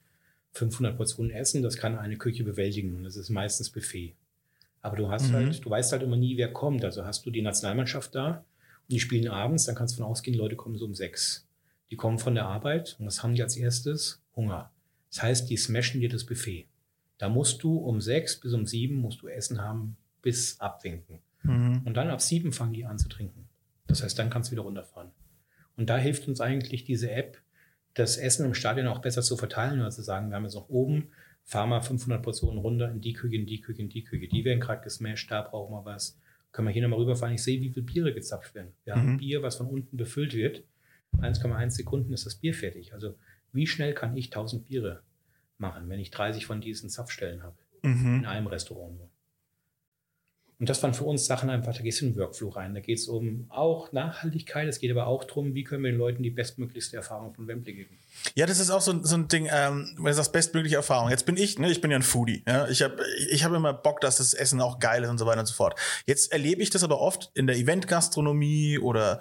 500 Portionen Essen. Das kann eine Küche bewältigen und das ist meistens Buffet. Aber du hast Mhm. halt, du weißt halt immer nie, wer kommt. Also hast du die Nationalmannschaft da und die spielen abends, dann kannst du davon ausgehen, Leute kommen so um sechs. Die kommen von der Arbeit und was haben die als erstes? Hunger. Das heißt, die smashen dir das Buffet. Da musst du um sechs bis um sieben musst du Essen haben bis abwinken. Mhm. Und dann ab sieben fangen die an zu trinken. Das heißt, dann kannst du wieder runterfahren. Und da hilft uns eigentlich diese App, das Essen im Stadion auch besser zu verteilen, also zu sagen, wir haben jetzt noch oben, fahr mal 500 Portionen runter in die Küche, in die Küche, in die Küche. Die werden gerade gesmashed, da brauchen wir was. Können wir hier nochmal rüberfahren? Ich sehe, wie viel Biere gezapft werden. Wir haben Mhm. Bier, was von unten befüllt wird. 1,1 Sekunden ist das Bier fertig. Also wie schnell kann ich 1000 Biere machen, wenn ich 30 von diesen Zapfstellen habe? Mhm. in einem Restaurant nur. Und das waren für uns Sachen einfach, da gehst du in den Workflow rein. Da geht es um auch Nachhaltigkeit, es geht aber auch darum, wie können wir den Leuten die bestmöglichste Erfahrung von Wembley geben. Ja, das ist auch so, so ein Ding, ähm, wenn du sagst, bestmögliche Erfahrung. Jetzt bin ich, ne, ich bin ja ein Foodie. Ja? Ich habe ich hab immer Bock, dass das Essen auch geil ist und so weiter und so fort. Jetzt erlebe ich das aber oft in der Eventgastronomie oder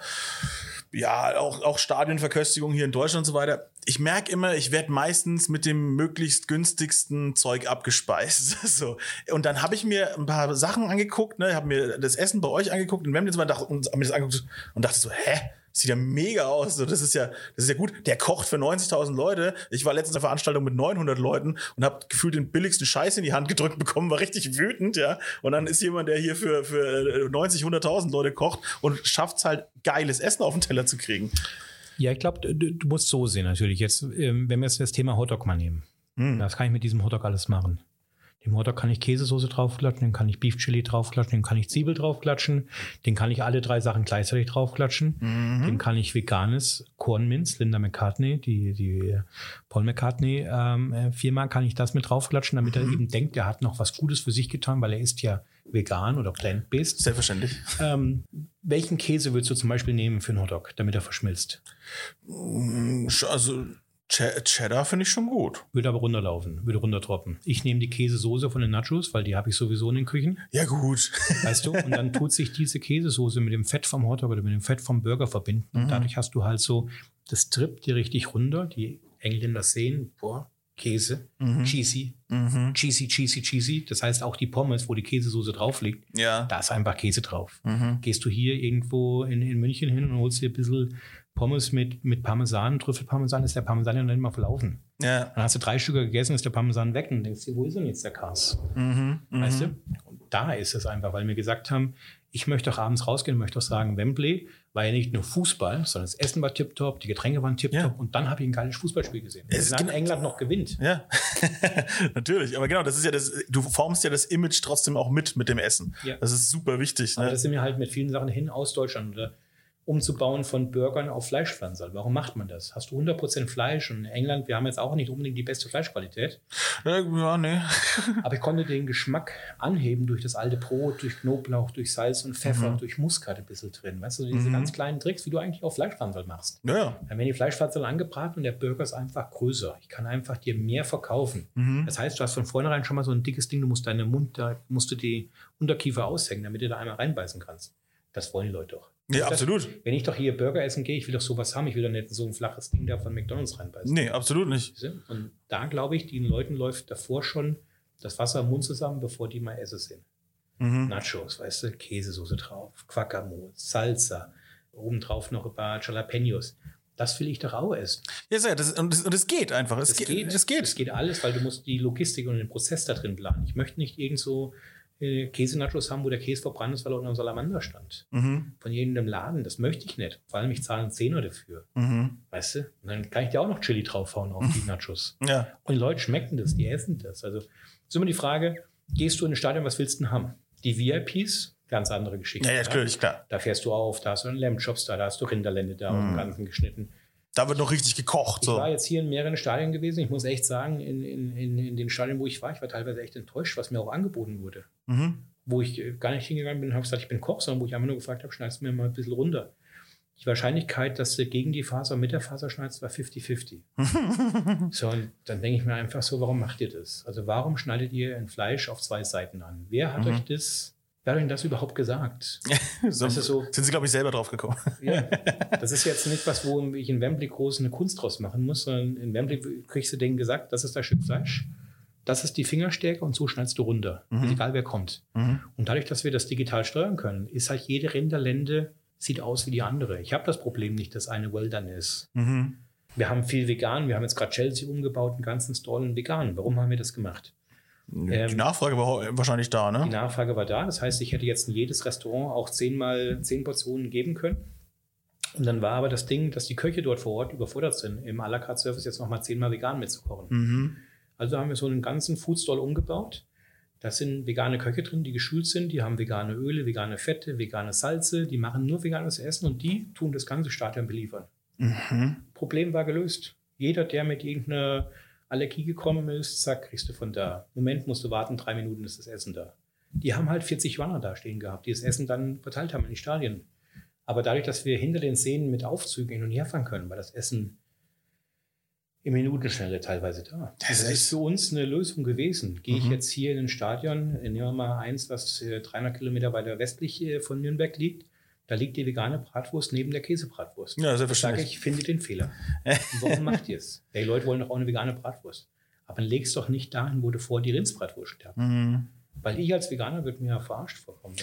ja, auch, auch Stadionverköstigung hier in Deutschland und so weiter. Ich merke immer, ich werde meistens mit dem möglichst günstigsten Zeug abgespeist. [LAUGHS] so. Und dann habe ich mir ein paar Sachen angeguckt, ne, habe mir das Essen bei euch angeguckt in Wembley und so weiter und hab mir das angeguckt und dachte so, hä? Sieht ja mega aus. So, das ist ja, das ist ja gut. Der kocht für 90.000 Leute. Ich war letztens auf einer Veranstaltung mit 900 Leuten und habe gefühlt den billigsten Scheiß in die Hand gedrückt bekommen, war richtig wütend, ja. Und dann ist jemand, der hier für, für äh, 90, 100.000 Leute kocht und schafft es halt, geiles Essen auf den Teller zu kriegen. Ja, ich glaube, du, du musst so sehen natürlich. Jetzt, ähm, wenn wir jetzt das Thema Hotdog mal nehmen. Hm. Was kann ich mit diesem Hotdog alles machen? Dem Hotdog kann ich Käsesoße draufklatschen, dem kann ich Beef Chili draufklatschen, dem kann ich Zwiebel draufklatschen, den kann ich alle drei Sachen gleichzeitig draufklatschen. Mhm. Dem kann ich veganes Kornminz, Linda McCartney, die, die Paul McCartney ähm, äh, Firma, kann ich das mit draufklatschen, damit er eben denkt, er hat noch was Gutes für sich getan, weil er isst ja vegan oder plant bist, Selbstverständlich. ähm, welchen Käse würdest du zum Beispiel nehmen für einen Hotdog, damit er verschmilzt? Mm, Also Ch- Cheddar finde ich schon gut. Würde aber runterlaufen, würde runtertroppen. Ich nehme die Käsesoße von den Nachos, weil die habe ich sowieso in den Küchen, Ja, gut. weißt du? Und dann tut sich diese Käsesoße mit dem Fett vom Hotdog oder mit dem Fett vom Burger verbinden. Und dadurch hast du halt so, das trippt dir richtig runter. Die Engländer sehen, boah, Käse, cheesy, Mhm. cheesy, cheesy, cheesy. Das heißt auch die Pommes, wo die Käsesoße drauf liegt, Ja. da ist einfach Käse drauf. Mhm. Gehst du hier irgendwo in, in München hin und holst dir ein bisschen Pommes mit, mit Parmesan, Trüffelparmesan, ist der Parmesan ja noch nicht mal verlaufen. Ja. Dann hast du drei Stücke gegessen, ist der Parmesan weg und denkst dir, wo ist denn jetzt der Kars? Mhm. Weißt du? Und da ist es einfach, weil wir gesagt haben, ich möchte auch abends rausgehen, möchte auch sagen, Wembley war ja nicht nur Fußball, sondern das Essen war tipptopp, die Getränke waren tipptopp Ja. und dann habe ich ein geiles Fußballspiel gesehen. Es dann genau- England noch gewinnt. Ja, [LAUGHS] natürlich. Aber genau, das ist ja das, du formst ja das Image trotzdem auch mit, mit dem Essen. Ja. Das ist super wichtig. Aber Ne? das sind wir halt mit vielen Sachen hin aus Deutschland. Oder umzubauen von Burgern auf Fleischpflanzer. Warum macht man das? Hast du 100% Fleisch und in England, wir haben jetzt auch nicht unbedingt die beste Fleischqualität, Ja, nee. [LAUGHS] aber ich konnte den Geschmack anheben durch das alte Brot, durch Knoblauch, durch Salz und Pfeffer, Mhm. durch Muskat ein bisschen drin. Weißt du, diese ganz kleinen Tricks, wie du eigentlich auch Fleischpflanzer machst. Ja. Dann werden die Fleischpflanzer angebraten und der Burger ist einfach größer. Ich kann einfach dir mehr verkaufen. Mhm. Das heißt, du hast von vornherein schon mal so ein dickes Ding, du musst deine Mund, da musst du die Unterkiefer aushängen, damit du da einmal reinbeißen kannst. Das wollen die Leute doch. Ja, Das- absolut. Wenn ich doch hier Burger essen gehe, ich will doch sowas haben. Ich will doch nicht so ein flaches Ding da von McDonalds reinbeißen. Nee, absolut nicht. Und da glaube ich, den Leuten läuft davor schon das Wasser im Mund zusammen, bevor die mal essen sind. Mhm. Nachos, weißt du, Käsesoße drauf, Guacamole, Salsa, obendrauf noch ein paar Jalapenos. Das will ich doch auch essen. Ja, sehr, das, und, das, und es geht einfach. Es Es geht. geht, Es geht. Es geht alles, weil du musst die Logistik und den Prozess da drin planen. Ich möchte nicht irgend so äh, Käsenachos haben, wo der Käse verbrannt ist, weil er unter einem Salamander stand. Mhm. Von jedem Laden. Das möchte ich nicht. Vor allem, ich zahle einen Zehner dafür. Mhm. Weißt du? Und dann kann ich dir auch noch Chili draufhauen auf die Nachos. Ja. Und die Leute schmecken das, die essen das. Also ist immer die Frage, gehst du in ein Stadion, was willst du denn haben? Die VIPs, ganz andere Geschichte. Ja, ja, natürlich, klar. Da fährst du auf, da hast du einen Lamb-Chops da, da hast du Rinderlende da und Mhm. Ganzen geschnitten. Da wird noch richtig gekocht. Ich So. war jetzt hier in mehreren Stadien gewesen. Ich muss echt sagen, in, in, in, in den Stadien, wo ich war, ich war teilweise echt enttäuscht, was mir auch angeboten wurde. Mhm. Wo ich äh, gar nicht hingegangen bin und habe gesagt, ich bin Koch, sondern wo ich einfach nur gefragt habe, schneidest du mir mal ein bisschen runter. Die Wahrscheinlichkeit, dass du gegen die Faser mit der Faser schneidest, war 50-50. [LAUGHS] so, und dann denke ich mir einfach so, warum macht ihr das? Also warum schneidet ihr ein Fleisch auf zwei Seiten an? Wer hat Mhm. euch das, wer hat euch das überhaupt gesagt? [LAUGHS] so, ist so- sind sie, glaube ich, selber drauf gekommen. Ja, [LAUGHS] das ist jetzt nicht was, wo ich in Wembley groß eine Kunst draus machen muss, sondern in Wembley kriegst du denen gesagt, das ist das Stück Fleisch, das ist die Fingerstärke und so schneidest du runter. Ist egal, wer kommt. Mhm. Und dadurch, dass wir das digital steuern können, ist halt jede Rinderlende sieht aus wie die andere. Ich habe das Problem nicht, dass eine well done ist. Mhm. Wir haben viel vegan, wir haben jetzt gerade Chelsea umgebaut, einen ganzen Stall in vegan. Warum haben wir das gemacht? Die Ähm, Nachfrage war wahrscheinlich da, Die ne? Nachfrage war da. Das heißt, ich hätte jetzt in jedes Restaurant auch zehnmal zehn Portionen geben können. Und dann war aber das Ding, dass die Köche dort vor Ort überfordert sind, im à la carte Service jetzt nochmal zehnmal vegan mitzukochen. Mhm. Also haben wir so einen ganzen Foodstall umgebaut. Da sind vegane Köche drin, die geschult sind. Die haben vegane Öle, vegane Fette, vegane Salze. Die machen nur veganes Essen und die tun das ganze Stadion beliefern. Mhm. Problem war gelöst. Jeder, der mit irgendeiner Allergie gekommen ist, zack, kriegst du von da. Moment, musst du warten, drei Minuten ist das Essen da. Die haben halt 40 Wanner da stehen gehabt, die das Essen dann verteilt haben in die Stadien. Aber dadurch, dass wir hinter den Szenen mit Aufzügen hin und her fahren können, war das Essen in Minutenschnelle teilweise da. Das Das, ist für uns eine Lösung gewesen. Gehe ich Mhm. jetzt hier in ein Stadion, nehmen wir mal eins, was äh, 300 Kilometer weiter westlich äh, von Nürnberg liegt, da liegt die vegane Bratwurst neben der Käsebratwurst. Ja, Sage selbstverständlich. ich, finde den Fehler. Und warum macht ihr es? Die Leute wollen doch auch eine vegane Bratwurst. Aber leg's doch nicht dahin, wo du vor die Rindsbratwurst sterben. Mhm. Weil ich als Veganer würde mir ja verarscht vorkommen.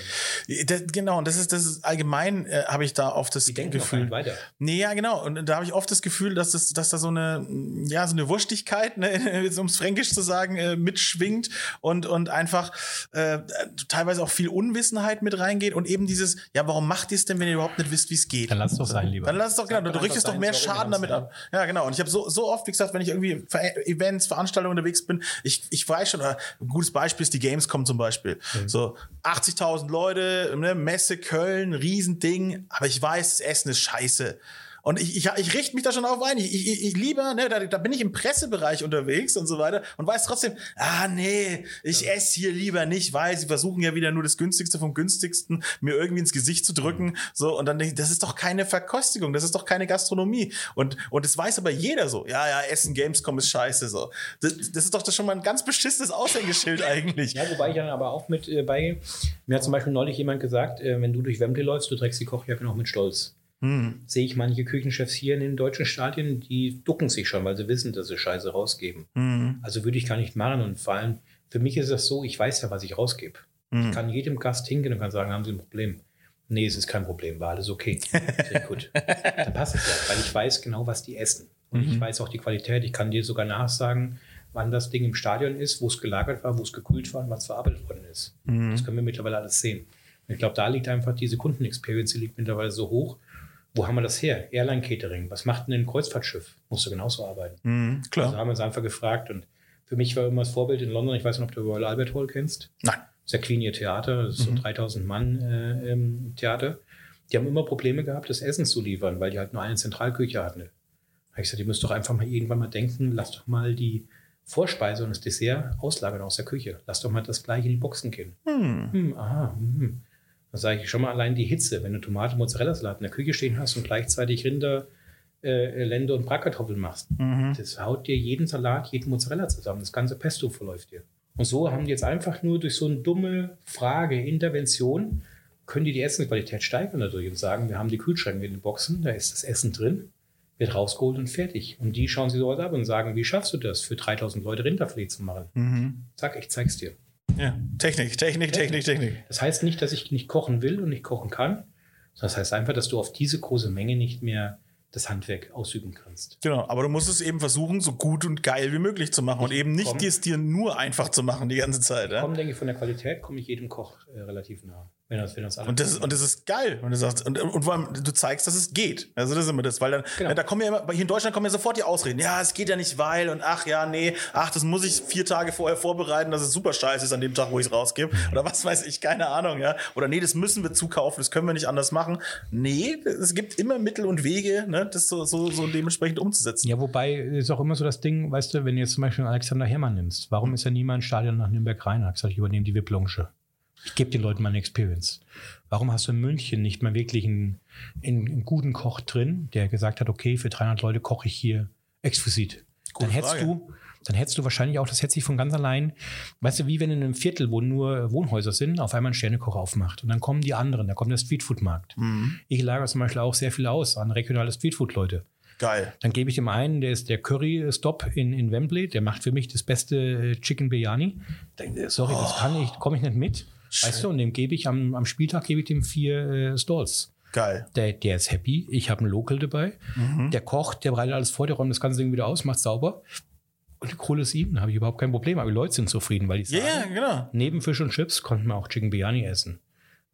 Das, genau, und das ist, das ist allgemein, äh, habe ich da oft das Die denken Gefühl. weiter. Nee, ja, genau. Und da habe ich oft das Gefühl, dass, das, dass da so eine, ja, so eine Wurstigkeit, ne, [LAUGHS] um es fränkisch zu sagen, äh, mitschwingt und, und einfach äh, teilweise auch viel Unwissenheit mit reingeht und eben dieses, ja, warum macht ihr es denn, wenn ihr überhaupt nicht wisst, wie es geht? Dann lass es doch sein, lieber. Dann lass es doch, genau, Sag du, richtest doch mehr Schaden damit ab. Ja, genau. Und ich habe so, so oft, wie gesagt, wenn ich irgendwie für Events, Veranstaltungen unterwegs bin, ich, ich weiß schon, ein gutes Beispiel ist die Gamescom zum Beispiel. Mhm. So 80.000 Leute, ne, Messe Köln, Riesending, aber ich weiß, das Essen ist scheiße. Und ich, ich, ich richte mich da schon auf ein. Ich, ich, ich lieber, ne, da, da bin ich im Pressebereich unterwegs und so weiter und weiß trotzdem, ah nee, ich ja. esse hier lieber nicht, weil sie versuchen ja wieder nur das günstigste vom günstigsten mir irgendwie ins Gesicht zu drücken. Mhm. So, und dann denke ich, das ist doch keine Verkostigung, das ist doch keine Gastronomie. Und, und das weiß aber jeder so. Ja, ja, Essen Gamescom ist scheiße. So. Das, das ist doch das schon mal ein ganz beschissenes Aushängeschild [LAUGHS] eigentlich. Ja, wobei ich dann aber auch mit äh, bei, mir hat zum Beispiel neulich jemand gesagt, äh, wenn du durch Wembley läufst, du trägst die Kochjacke noch mit Stolz. Hm. Sehe ich manche Küchenchefs hier in den deutschen Stadien, die ducken sich schon, weil sie wissen, dass sie Scheiße rausgeben. Hm. Also würde ich gar nicht machen. Und vor allem, für mich ist das so, ich weiß ja, was ich rausgebe. Hm. Ich kann jedem Gast hingehen und kann sagen, haben Sie ein Problem? Nee, es ist kein Problem, war alles okay. [LAUGHS] Sehr gut. Dann passt es ja, weil ich weiß genau, was die essen. Und mhm. ich weiß auch die Qualität. Ich kann dir sogar nachsagen, wann das Ding im Stadion ist, wo es gelagert war, wo es gekühlt war und was verarbeitet worden ist. Mhm. Das können wir mittlerweile alles sehen. Und ich glaube, da liegt einfach diese Kundenexperience, die liegt mittlerweile so hoch, wo haben wir das her? Airline Catering. Was macht denn ein Kreuzfahrtschiff? Musst du genauso arbeiten. Mhm, klar. Also haben wir uns einfach gefragt. Und für mich war immer das Vorbild in London, ich weiß nicht, ob du Royal Albert Hall kennst. Nein. Das ist ja Queen ihr Theater, das ist mhm. so 3000 Mann äh, ähm, Theater. Die haben immer Probleme gehabt, das Essen zu liefern, weil die halt nur eine Zentralküche hatten. Da habe ich gesagt, ihr müsst doch einfach mal irgendwann mal denken, lasst doch mal die Vorspeise und das Dessert auslagern aus der Küche. Lasst doch mal das gleich in die Boxen gehen. Hm. Hm, aha, hm. Da sage ich schon mal allein die Hitze, wenn du Tomate, Mozzarella-Salat in der Küche stehen hast und gleichzeitig Rinder, äh, Lende und Bratkartoffeln machst. Mhm. Das haut dir jeden Salat, jeden Mozzarella zusammen. Das ganze Pesto verläuft dir. Und so haben die jetzt einfach nur durch so eine dumme Frage, Intervention, können die die Essensqualität steigern dadurch und sagen, wir haben die Kühlschränke in den Boxen, da ist das Essen drin, wird rausgeholt und fertig. Und die schauen sich sowas ab und sagen, wie schaffst du das, für 3000 Leute Rinderfilet zu machen? Mhm. Sag, ich zeig's dir. Ja, Technik, Technik, Technik, Technik. Das heißt nicht, dass ich nicht kochen will und nicht kochen kann. Das heißt einfach, dass du auf diese große Menge nicht mehr das Handwerk ausüben kannst. Genau, aber du musst es eben versuchen, so gut und geil wie möglich zu machen ich und eben nicht komm, es dir nur einfach zu machen die ganze Zeit. Ich ja? komme, denke ich, von der Qualität komme ich jedem Koch äh, relativ nah. Wenn das, wenn das und, das, und das ist geil. Und du, sagst, und, und allem, du zeigst, dass es geht. Also das ist immer das, weil dann, genau. da kommen ja immer, hier in Deutschland kommen ja sofort die Ausreden. Ja, es geht ja nicht, weil und ach ja, nee, ach, das muss ich vier Tage vorher vorbereiten, dass es super scheiße ist an dem Tag, wo ich es rausgebe. Oder was weiß ich, keine Ahnung, ja. Oder nee, das müssen wir zukaufen, das können wir nicht anders machen. Nee, es gibt immer Mittel und Wege, ne, das so, so, so dementsprechend umzusetzen. Ja, wobei ist auch immer so das Ding, weißt du, wenn du jetzt zum Beispiel Alexander Hermann nimmst, warum ist ja niemand Stadion nach Nürnberg rein? Hat gesagt, ich übernehme die VIP-Lounge. Ich gebe den Leuten mal eine Experience. Warum hast du in München nicht mal wirklich einen, einen, einen guten Koch drin, der gesagt hat, okay, für 300 Leute koche ich hier exquisit? Gute dann hättest Frage. du, dann hättest du wahrscheinlich auch, das hätte sich von ganz allein, weißt du, wie wenn in einem Viertel, wo nur Wohnhäuser sind, auf einmal ein Sternekoch aufmacht. Und dann kommen die anderen, da kommt der Streetfood-Markt. Mhm. Ich lagere zum Beispiel auch sehr viel aus an regionale Streetfood-Leute. Geil. Dann gebe ich dem einen, der ist der Curry-Stop in, in Wembley, der macht für mich das beste äh, Chicken Biryani. Sorry, oh. das kann ich, komme ich nicht mit. Schön. Weißt du, und dem gebe ich am, am Spieltag gebe ich dem vier äh, Stalls. Geil. Der, der ist happy. Ich habe einen Local dabei. Mhm. Der kocht, der bereitet alles vor, der räumt das ganze Ding wieder aus, macht sauber. Und die Kohle ist ihm, da habe ich überhaupt kein Problem. Aber die Leute sind zufrieden, weil die sagen, yeah, genau. neben Fisch und Chips konnten wir auch Chicken Biryani essen.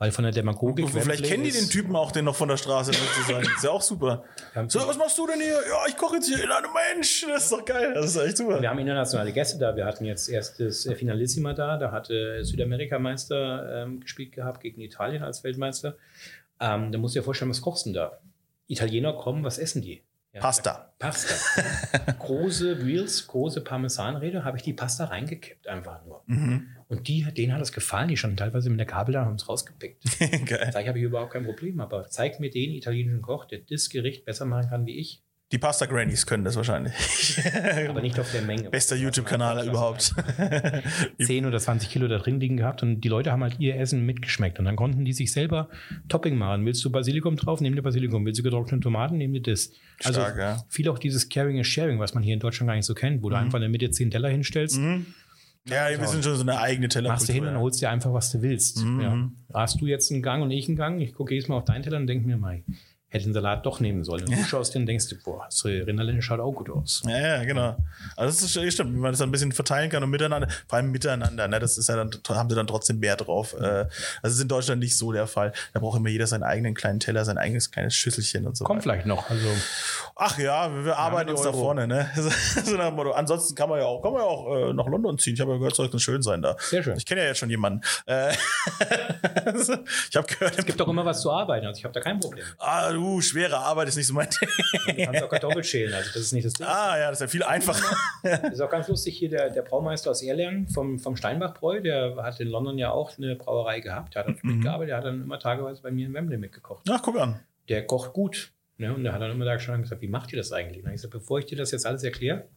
Weil von der Demagogik. Und vielleicht kennen die den Typen auch, den noch von der Straße sozusagen. ist ja auch super. So, was machst du denn hier? Ja, ich koche jetzt hier in einem Mensch. Das ist doch geil. Das ist echt super. Wir haben internationale Gäste da. Wir hatten jetzt erstes Finalissima da. Da hatte Südamerika-Meister ähm, gespielt gehabt gegen Italien als Weltmeister. Ähm, da musst du dir vorstellen, was kochst du denn da? Italiener kommen, was essen die? Pasta. Pasta. [LAUGHS] große Reels, große Parmesanrede, habe ich die Pasta reingekippt, einfach nur. Mhm. Und die, denen hat es gefallen, die standen teilweise mit der Gabel da haben es rausgepickt. [LAUGHS] Geil. Sag ich, habe ich überhaupt kein Problem, aber zeig mir den italienischen Koch, der das Gericht besser machen kann wie ich. Die Pasta Grannies können das wahrscheinlich. [LAUGHS] Aber nicht auf der Menge. Bester YouTube-Kanal überhaupt. 10 [LAUGHS] oder 20 Kilo da drin liegen gehabt und die Leute haben halt ihr Essen mitgeschmeckt. Und dann konnten die sich selber Topping machen. Willst du Basilikum drauf? Nimm dir Basilikum. Willst du getrocknete Tomaten? Nimm dir das. Also Stark, ja. viel auch dieses Caring and Sharing, was man hier in Deutschland gar nicht so kennt, wo mhm. du einfach in der Mitte 10 Teller hinstellst. Mhm. Ja, wir sind schon so eine eigene Teller. Machst du hin und holst dir einfach, was du willst. Mhm. Ja. Hast du jetzt einen Gang und ich einen Gang? Ich gucke jedes Mal auf deinen Teller und denke mir, mein, hätte den Salat doch nehmen sollen. Und du schaust den und denkst, boah, das Rinderlende schaut auch gut aus. Ja, ja, genau. Also das ist stimmt, wie man das ein bisschen verteilen kann und miteinander, vor allem miteinander, ne, das ist ja dann, haben sie dann trotzdem mehr drauf. Mhm. Das ist in Deutschland nicht so der Fall. Da braucht immer jeder seinen eigenen kleinen Teller, sein eigenes kleines Schüsselchen und so. Kommt vielleicht noch. Also Ach ja, wir, wir arbeiten uns Euro. da vorne, ne? [LAUGHS] so nach Motto. Ansonsten kann man ja auch, kann man ja auch äh, nach London ziehen. Ich habe ja gehört, soll ganz schön sein da. Sehr schön. Ich kenne ja jetzt schon jemanden. Äh, [LAUGHS] ich habe gehört. Es gibt doch immer was zu arbeiten, also ich habe da kein Problem. Ah, uh, schwere Arbeit ist nicht so mein [LAUGHS] Du kannst auch Kartoffeln schälen, also das ist nicht das Ding. Ah, ja, das ist ja viel einfacher. Das [LAUGHS] ist auch ganz lustig hier, der, der Braumeister aus Erlangen vom, vom Steinbach-Bräu, der hat in London ja auch eine Brauerei gehabt. Der hat dort mitgearbeitet, der hat dann immer tageweise bei mir in Wembley mitgekocht. Ach, guck an. Der kocht gut. Ne? Und der hat dann immer da und gesagt, wie macht ihr das eigentlich? Und dann hab ich gesagt, bevor ich dir das jetzt alles erkläre,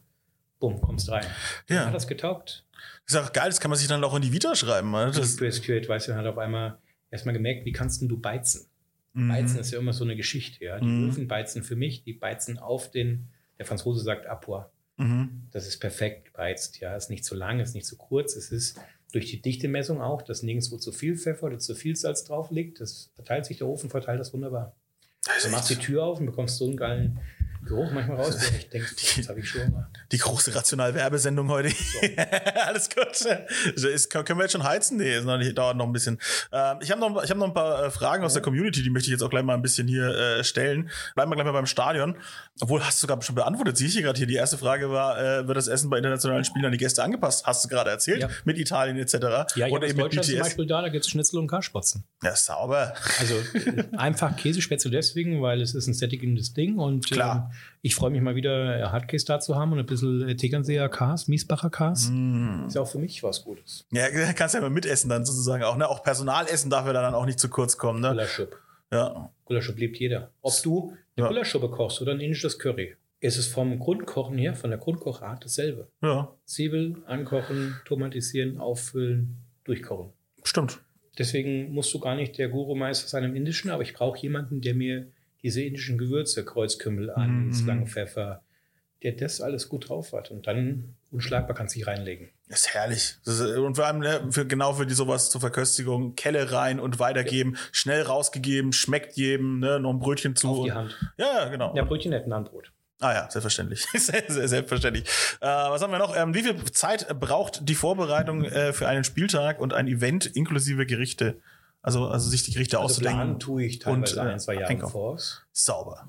bumm, kommst rein. Ja. Hat das getaugt? Das ist auch geil, das kann man sich dann auch in die Vita schreiben. ne? Das, Das Spirit, weißt du, hat auf einmal erstmal gemerkt, wie kannst denn du beizen? Mhm. Beizen ist ja immer so eine Geschichte. Ja? Die Mhm. Öfen beizen für mich, die beizen auf den, der Franzose sagt Apois. Mhm. Das ist perfekt beizt. Ja, ist nicht zu lang, ist nicht zu kurz. Es ist durch die Dichtemessung auch, dass nirgendwo zu viel Pfeffer oder zu viel Salz drauf liegt. Das verteilt sich der Ofen, verteilt das wunderbar. Du machst die Tür auf und bekommst so einen geilen Geruch manchmal raus, denkst, boah, jetzt habe ich schon mal. Die große Rational-Werbesendung heute. [LAUGHS] Alles gut. Ist, können wir jetzt schon heizen? Nee, noch nicht, dauert noch ein bisschen. Ähm, ich habe noch, ich hab noch ein paar äh, Fragen aus der Community, die möchte ich jetzt auch gleich mal ein bisschen hier äh, stellen. Bleiben wir gleich mal beim Stadion. Obwohl, hast du sogar schon beantwortet. Sehe ich hier gerade hier. Die erste Frage war, äh, wird das Essen bei internationalen Spielen an die Gäste angepasst? Hast du gerade erzählt? Ja. Mit Italien etc. Ja, ich Oder eben in mit Deutschland zum BTS. Beispiel da, da gibt es Schnitzel und Karspotzen. Ja, sauber. Also äh, einfach Käsespätzle deswegen, weil es ist ein sättigendes Ding und Klar. Ich freue mich mal wieder äh, Hardcase da zu haben und ein bisschen äh, Tegernseer Kars, Miesbacher Kars. Mm. Ist ja auch für mich was Gutes. Ja, [LAUGHS] kannst ja mal mitessen dann sozusagen auch. Ne? Auch Personalessen darf ja dann auch nicht zu kurz kommen. Ne? Gulaschsuppe. Ja. Gulaschsuppe liebt jeder. Ob du eine Ja. Gulaschsuppe kochst oder ein indisches Curry, ist es vom Grundkochen her, von der Grundkochart dasselbe. ja, Zwiebel ankochen, tomatisieren, auffüllen, durchkochen. stimmt. Deswegen musst du gar nicht der Guru-Meister sein im Indischen, aber ich brauche jemanden, der mir diese indischen Gewürze, Kreuzkümmel, Anis, Mhm. Langpfeffer, der das alles gut drauf hat. Und dann unschlagbar kannst du dich reinlegen. Das ist herrlich. Das ist, und vor allem ne, für, genau für die sowas zur Verköstigung, Kelle rein und weitergeben, schnell rausgegeben, schmeckt jedem, ne, noch ein Brötchen zu. Auf die Hand. Ja, ja, genau. Ja, Brötchen hätten Handbrot. Ah ja, selbstverständlich. [LAUGHS] sehr, sehr selbstverständlich. Äh, was haben wir noch? Ähm, wie viel Zeit braucht die Vorbereitung äh, für einen Spieltag und ein Event inklusive Gerichte? Also, also sich die Gerichte Also planen auszudenken. tue ich teilweise und, äh, ein, zwei Jahre voraus. Sauber.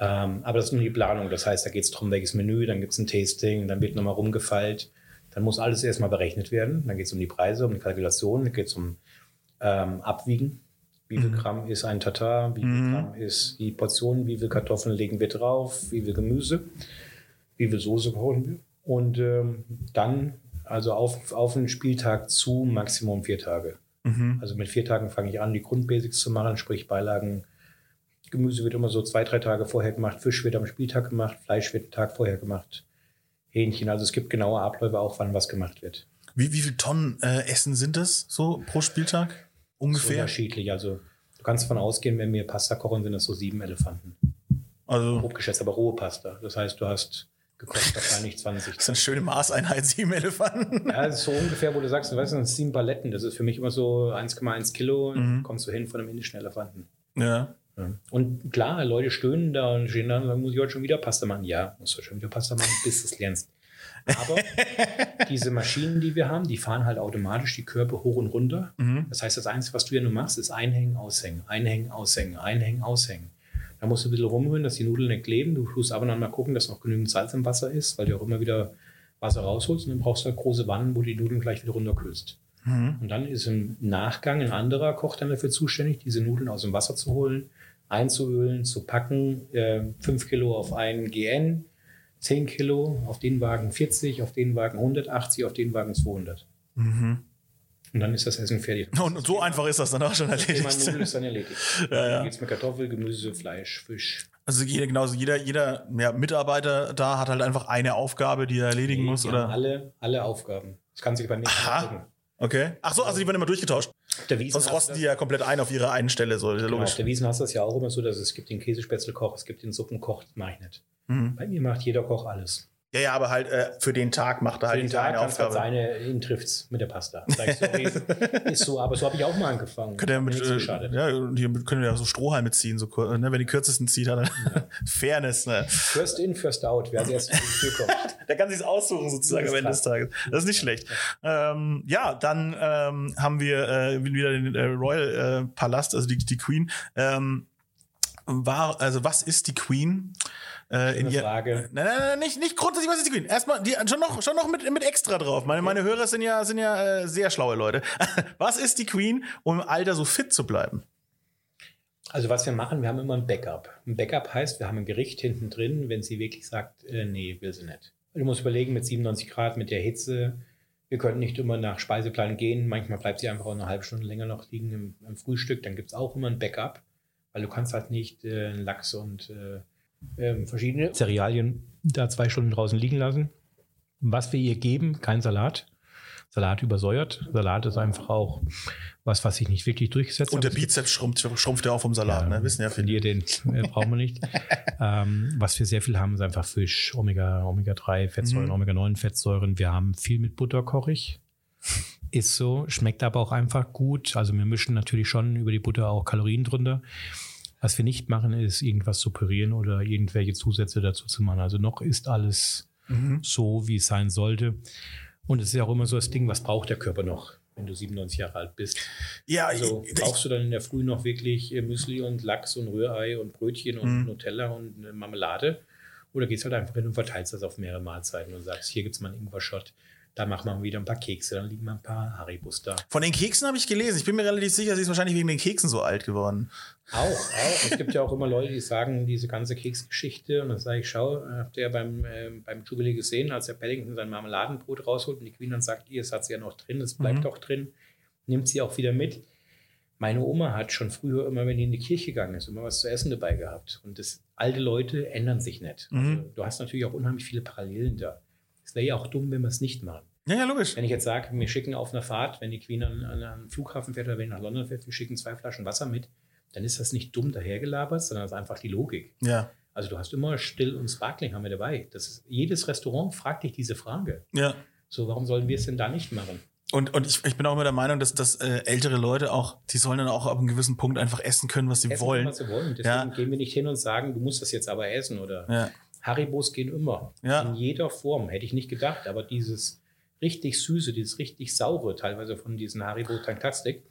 Ähm, aber das ist nur die Planung. Das heißt, da geht es darum, welches Menü, dann gibt es ein Tasting, dann wird nochmal rumgefeilt. Dann muss alles erstmal berechnet werden. Dann geht es um die Preise, um die Kalkulation, dann geht es um ähm, Abwiegen. Wie viel Gramm ist ein Tatar? Wie viel Mhm. Gramm ist die Portion? Wie viel Kartoffeln legen wir drauf? Wie viel Gemüse? Wie viel Soße kochen wir? Und ähm, dann, also auf, auf den Spieltag zu, Maximum vier Tage. Mhm. Also mit vier Tagen fange ich an, die Grundbasics zu machen, sprich Beilagen. Gemüse wird immer so zwei, drei Tage vorher gemacht, Fisch wird am Spieltag gemacht, Fleisch wird einen Tag vorher gemacht, Hähnchen. Also es gibt genaue Abläufe auch, wann was gemacht wird. Wie, wie viel Tonnen äh, Essen sind das so pro Spieltag? Ungefähr? unterschiedlich. Also du kannst davon ausgehen, wenn wir Pasta kochen, sind das so sieben Elefanten. Also, Grob geschätzt, aber rohe Pasta. Das heißt, du hast gekocht wahrscheinlich 20. das ist eine schöne Maßeinheit, sieben Elefanten. Ja, das ist so ungefähr, wo du sagst, du weißt, das sind sieben Paletten. Das ist für mich immer so 1,1 Kilo. Mhm. Kommst du hin von einem indischen Elefanten. Ja. Ja. Und klar, Leute stöhnen da und stehen da und sagen, muss ich heute schon wieder Pasta machen? Ja, musst du schon wieder Pasta machen, bis du es lernst. Aber [LAUGHS] diese Maschinen, die wir haben, die fahren halt automatisch die Körper hoch und runter. Mhm. Das heißt, das Einzige, was du ja nur machst, ist einhängen, aushängen, einhängen, aushängen, einhängen, aushängen. Da musst du ein bisschen rumrühren, dass die Nudeln nicht kleben. Du tust aber dann mal gucken, dass noch genügend Salz im Wasser ist, weil du auch immer wieder Wasser rausholst. Und dann brauchst du halt große Wannen, wo du die Nudeln gleich wieder runterkühlst. Mhm. Und dann ist im Nachgang ein anderer Koch dann dafür zuständig, diese Nudeln aus dem Wasser zu holen, einzuölen, zu packen. Äh, 5 Kilo auf einen GN, 10 Kilo auf den Wagen 40, auf den Wagen 180, auf den Wagen 200. Mhm. Und dann ist das Essen fertig. [LAUGHS] Und so einfach ist das dann auch schon Thema erledigt. Nudel ist dann erledigt. [LAUGHS] Ja, ja. Dann geht's mit Kartoffel, Gemüse, Fleisch, Fisch. Also jeder, genauso jeder, jeder ja, Mitarbeiter da hat halt einfach eine Aufgabe, die er erledigen muss, Die oder? Alle, alle Aufgaben. Das kann sich bei mir Aha. angucken. Okay. Ach so, also die werden immer durchgetauscht. Sonst rosten das- die ja komplett ein auf ihre einen Stelle, so, Genau, auf der Wiesen hast du das ja auch immer so, dass es gibt den Käsespätzlekoch, es gibt den Suppenkoch, das mache ich nicht. Mhm. Bei mir macht jeder Koch alles. Ja, ja, aber halt äh, für den Tag macht er Für halt den Tag eine kannst halt Aufgabe. seine, ihn trifft's mit der Pasta. Sag ich, sorry, [LAUGHS] ist so, aber so habe ich auch mal angefangen. Könnt ihr mit, äh, ja, und hier können wir ja so Strohhalme ziehen, so ne? wenn die kürzesten zieht, hat er [LAUGHS] Fairness, ne? First in, first out, wer als erstes in die Tür kommt. [LAUGHS] Der kann sich's aussuchen sozusagen am Ende des. Tages. Das ist nicht schlecht. Ähm, ja, dann ähm, haben wir äh, wieder den äh, Royal äh, Palast, also die, die Queen. Ähm, war, also was ist die Queen? Äh, in ihr, Frage. Nein, nein, nein, nicht, nicht grundsätzlich, was ist die Queen? Erstmal, die, schon noch, schon noch mit, mit extra drauf. Meine, meine Hörer sind ja, sind ja äh, sehr schlaue Leute. [LAUGHS] was ist die Queen, um im Alter so fit zu bleiben? Also was wir machen, wir haben immer ein Backup. Ein Backup heißt, wir haben ein Gericht hinten drin, wenn sie wirklich sagt, äh, nee, will sie nicht. Du musst überlegen, mit 97 Grad, mit der Hitze, wir können nicht immer nach Speiseplan gehen. Manchmal bleibt sie einfach auch eine halbe Stunde länger noch liegen im, im Frühstück. Dann gibt es auch immer ein Backup, weil du kannst halt nicht äh, Lachs und äh, ähm, verschiedene Cerealien da zwei Stunden draußen liegen lassen. Was wir ihr geben, kein Salat. Salat übersäuert. Salat ist einfach auch was, was sich nicht wirklich durchgesetzt Und der. Bizeps schrumpft, schrumpft ja auch vom Salat, ne? Wissen ja viele. Den äh, brauchen wir nicht. [LAUGHS] ähm, was wir sehr viel haben, ist einfach Fisch, Omega, Omega-3 Fettsäuren, Mhm. Omega-9 Fettsäuren. Wir haben viel mit Butter kochig. Ist so, schmeckt aber auch einfach gut. Also wir mischen natürlich schon über die Butter auch Kalorien drunter. Was wir nicht machen, ist irgendwas zu pürieren oder irgendwelche Zusätze dazu zu machen. Also noch ist alles Mhm. so, wie es sein sollte. Und es ist ja auch immer so das Ding, was braucht der Körper noch, wenn du 97 Jahre alt bist? Ja, Also ich, brauchst du dann in der Früh noch wirklich äh, Müsli und Lachs und Rührei und Brötchen und Mhm. Nutella und eine Marmelade? Oder gehst halt einfach hin und verteilst das auf mehrere Mahlzeiten und sagst, hier gibt es mal einen Ingwer-Shot, da machen wir wieder ein paar Kekse, dann liegen mal ein paar Haribus da. von den Keksen habe ich gelesen. Ich bin mir relativ sicher, sie ist wahrscheinlich wegen den Keksen so alt geworden. Auch, auch. Es gibt ja auch immer Leute, die sagen, diese ganze Keksgeschichte, und dann sage ich, schau, habt ihr ja beim, äh, beim Jubilee gesehen, als der Paddington sein Marmeladenbrot rausholt und die Queen dann sagt, ihr, es hat sie ja noch drin, es bleibt Mhm. auch drin, nimmt sie auch wieder mit. Meine Oma hat schon früher immer, wenn die in die Kirche gegangen ist, immer was zu essen dabei gehabt. Und das, alte Leute ändern sich nicht. Mhm. Also, du hast natürlich auch unheimlich viele Parallelen da. Es wäre ja auch dumm, wenn wir es nicht machen. Ja, ja, logisch. Wenn ich jetzt sage, wir schicken auf einer Fahrt, wenn die Queen an, an einen Flughafen fährt oder wenn nach London fährt, wir schicken zwei Flaschen Wasser mit, dann ist das nicht dumm dahergelabert, sondern das ist einfach die Logik. Ja, Also du hast immer Still und Sparkling haben wir dabei. Das ist, jedes Restaurant fragt dich diese Frage. ja. So, warum sollen wir es denn da nicht machen? Und, und ich, ich bin auch immer der Meinung, dass, dass äh, ältere Leute auch, die sollen dann auch ab einem gewissen Punkt einfach essen können, was sie Essen, wollen. Was sie wollen. Deswegen Ja. gehen wir nicht hin und sagen, du musst das jetzt aber essen oder Ja. Haribos gehen immer. Ja. In jeder Form. Hätte ich nicht gedacht. Aber dieses richtig süße, dieses richtig saure, teilweise von diesen Haribo Tanktastik,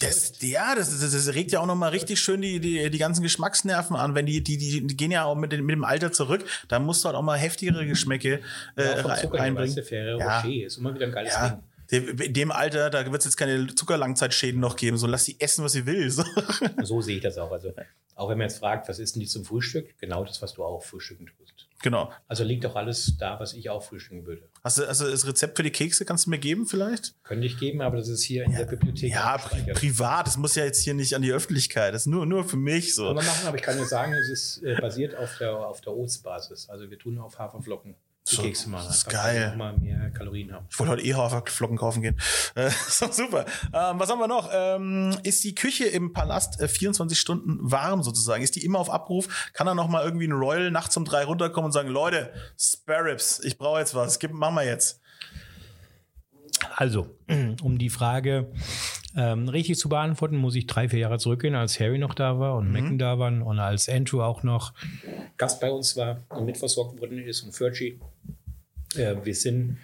Das, ja, das, das, das regt ja auch nochmal richtig schön die, die, die ganzen Geschmacksnerven an, wenn die, die, die, die gehen ja auch mit, dem- mit dem Alter zurück. Da musst du halt auch mal heftigere Geschmäcke äh, Ja, weißt reinbringen. du, Ferrero Ja. Rocher ist immer wieder ein geiles Ja, Ding. In dem Alter, da wird es jetzt keine Zuckerlangzeitschäden noch geben. So lass sie essen, was sie will. So. [LAUGHS] So sehe ich das auch. Also, auch wenn man jetzt fragt, was ist denn die zum Frühstück? Genau das, was du auch frühstücken tust. Genau. Also liegt doch alles da, was ich auch frühstücken würde. Hast du, also das Rezept für die Kekse kannst du mir geben vielleicht? Könnte ich geben, aber das ist hier in der Bibliothek. Ja, pri privat. Das muss ja jetzt hier nicht an die Öffentlichkeit. Das ist nur, nur für mich so. Können wir machen, aber ich kann dir sagen, es ist äh, basiert auf der, auf der Oats-Basis. Also wir tun auf Haferflocken die So, Kekse machen. das ist geil. mal mehr Kalorien haben. Ich wollte heute eh Haferflocken kaufen gehen. [LAUGHS] Äh, super. Ähm, was haben wir noch? Ähm, ist die Küche im Palast äh, 24 Stunden warm sozusagen? Ist die immer auf Abruf? Kann da noch mal irgendwie ein Royal nachts um drei runterkommen und sagen, Leute, Spare Ribs, ich brauche jetzt was. Gib, machen wir jetzt. Also, [CLEARS THROAT] um die Frage ähm, richtig zu beantworten, muss ich drei, vier Jahre zurückgehen, als Harry noch da war und Mhm. Megan da waren und als Andrew auch noch Gast bei uns war und mitversorgt worden ist und Fergie. Äh, wir sind,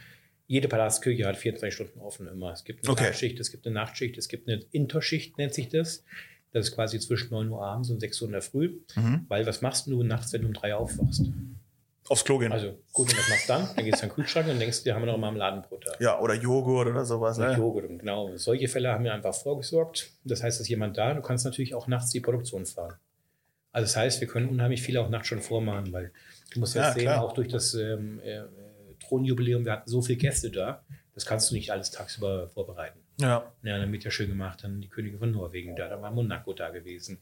jede Palastküche hat 24 Stunden offen immer. Es gibt eine Okay. Tagschicht, es gibt eine Nachtschicht, es gibt eine Interschicht, nennt sich das. Das ist quasi zwischen 9 Uhr abends und 6 Uhr in der Früh. Mhm. Weil was machst du nachts, wenn du um 3 Uhr aufwachst? Aufs Klo gehen. Also gut, und was machst du dann? Dann gehst du an den Kühlschrank und denkst, dir haben wir noch Marmeladenbrot da. ja, oder Joghurt oder sowas. Ne? Joghurt. Genau, solche Fälle haben wir einfach vorgesorgt. Das heißt, ist jemand da. Du kannst natürlich auch nachts die Produktion fahren. Also das heißt, wir können unheimlich viel auch nachts schon vormachen, weil du musst ja, Ja, sehen, klar. auch durch das ähm, äh, äh, Thronjubiläum, wir hatten so viele Gäste da, das kannst du nicht alles tagsüber vorbereiten. Ja. Ja, dann wird ja schön gemacht, dann die Königin von Norwegen da, dann war Monaco da gewesen,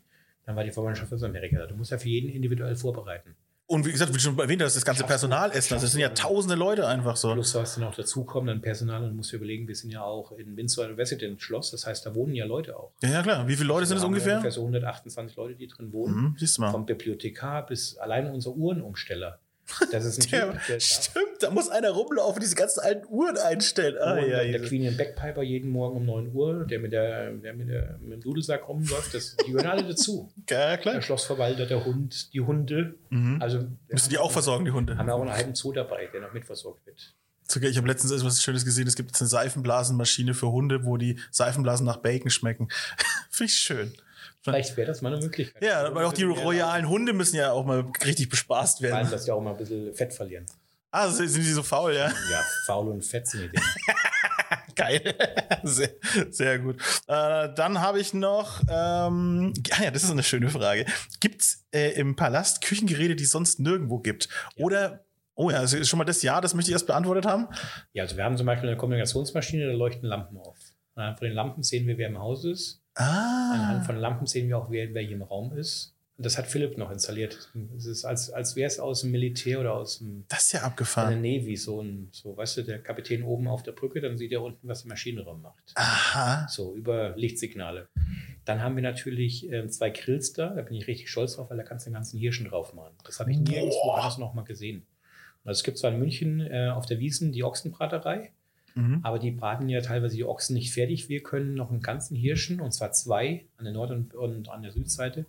dann war die Verwandtschaft aus Amerika da. Du musst ja für jeden individuell vorbereiten. Und wie gesagt, wie du schon erwähnt hast, das ganze Personal essen. Also, das sind ja tausende Leute einfach so. Plus, was dann auch dazukommt, dann Personal, und du musst dir überlegen, wir sind ja auch in Windsor Resident Schloss, das heißt, da wohnen ja Leute auch. Ja, ja, klar. Wie viele Leute sind Da es ungefähr? Ungefähr so 128 Leute, die drin wohnen. Mhm, siehst du mal. Vom Bibliothekar bis allein unser Uhrenumsteller. [LAUGHS] Das ist ein Der, Typ, der stimmt, da muss einer rumlaufen, diese ganzen alten Uhren einstellen. Ah, und ja, der. Queen Backpiper jeden Morgen um 9 Uhr, der mit, der, der mit, der, mit dem Dudelsack rumläuft, das, die gehören alle dazu. [LAUGHS] ja, klar. Der Schlossverwalter, der Hund, die Hunde. Mhm. Also Müssen die auch versorgen, die Hunde? haben wir auch einen halben Zoo dabei, der noch mitversorgt wird. Sogar, Ich habe letztens etwas Schönes gesehen. Es gibt jetzt eine Seifenblasenmaschine für Hunde, wo die Seifenblasen nach Bacon schmecken. [LAUGHS] Finde ich schön. Vielleicht wäre das mal eine Möglichkeit. Ja, weil auch die royalen Hunde müssen ja auch mal richtig bespaßt Vor allem, werden. dass die auch mal ein bisschen Fett verlieren. Ah, sind sind die so faul, ja? Ja, faul und fett sind die Dinge. [LAUGHS] Geil. Sehr, sehr gut. Äh, dann habe ich noch, ähm, ja, das ist eine schöne Frage. Gibt es äh, im Palast Küchengeräte, die es sonst nirgendwo gibt? Oder, oh ja, das ist schon mal das Jahr, das möchte ich erst beantwortet haben. Ja, also wir haben zum Beispiel eine Kommunikationsmaschine, da leuchten Lampen auf. Anhand von den Lampen sehen wir, wer im Haus ist. Anhand Ah, von Lampen sehen wir auch, wer, wer hier im Raum ist. Und das hat Philipp noch installiert. Es ist, als, als wäre es aus dem Militär oder aus dem das ist ja von der abgefahren. Navy, so ein, so, weißt du, der Kapitän oben auf der Brücke, dann sieht er unten, was der Maschinenraum macht. Aha. So, über Lichtsignale. Dann haben wir natürlich ähm, zwei Grills da, da bin ich richtig stolz drauf, weil da kannst du den ganzen Hirschen drauf machen. Das habe ich nirgendwo anders noch mal gesehen. Also es gibt zwar in München äh, auf der Wiesen die Ochsenbraterei, Mhm. aber die braten ja teilweise die Ochsen nicht fertig. Wir können noch einen ganzen Hirschen, und zwar zwei, an der Nord- und, und an der Südseite,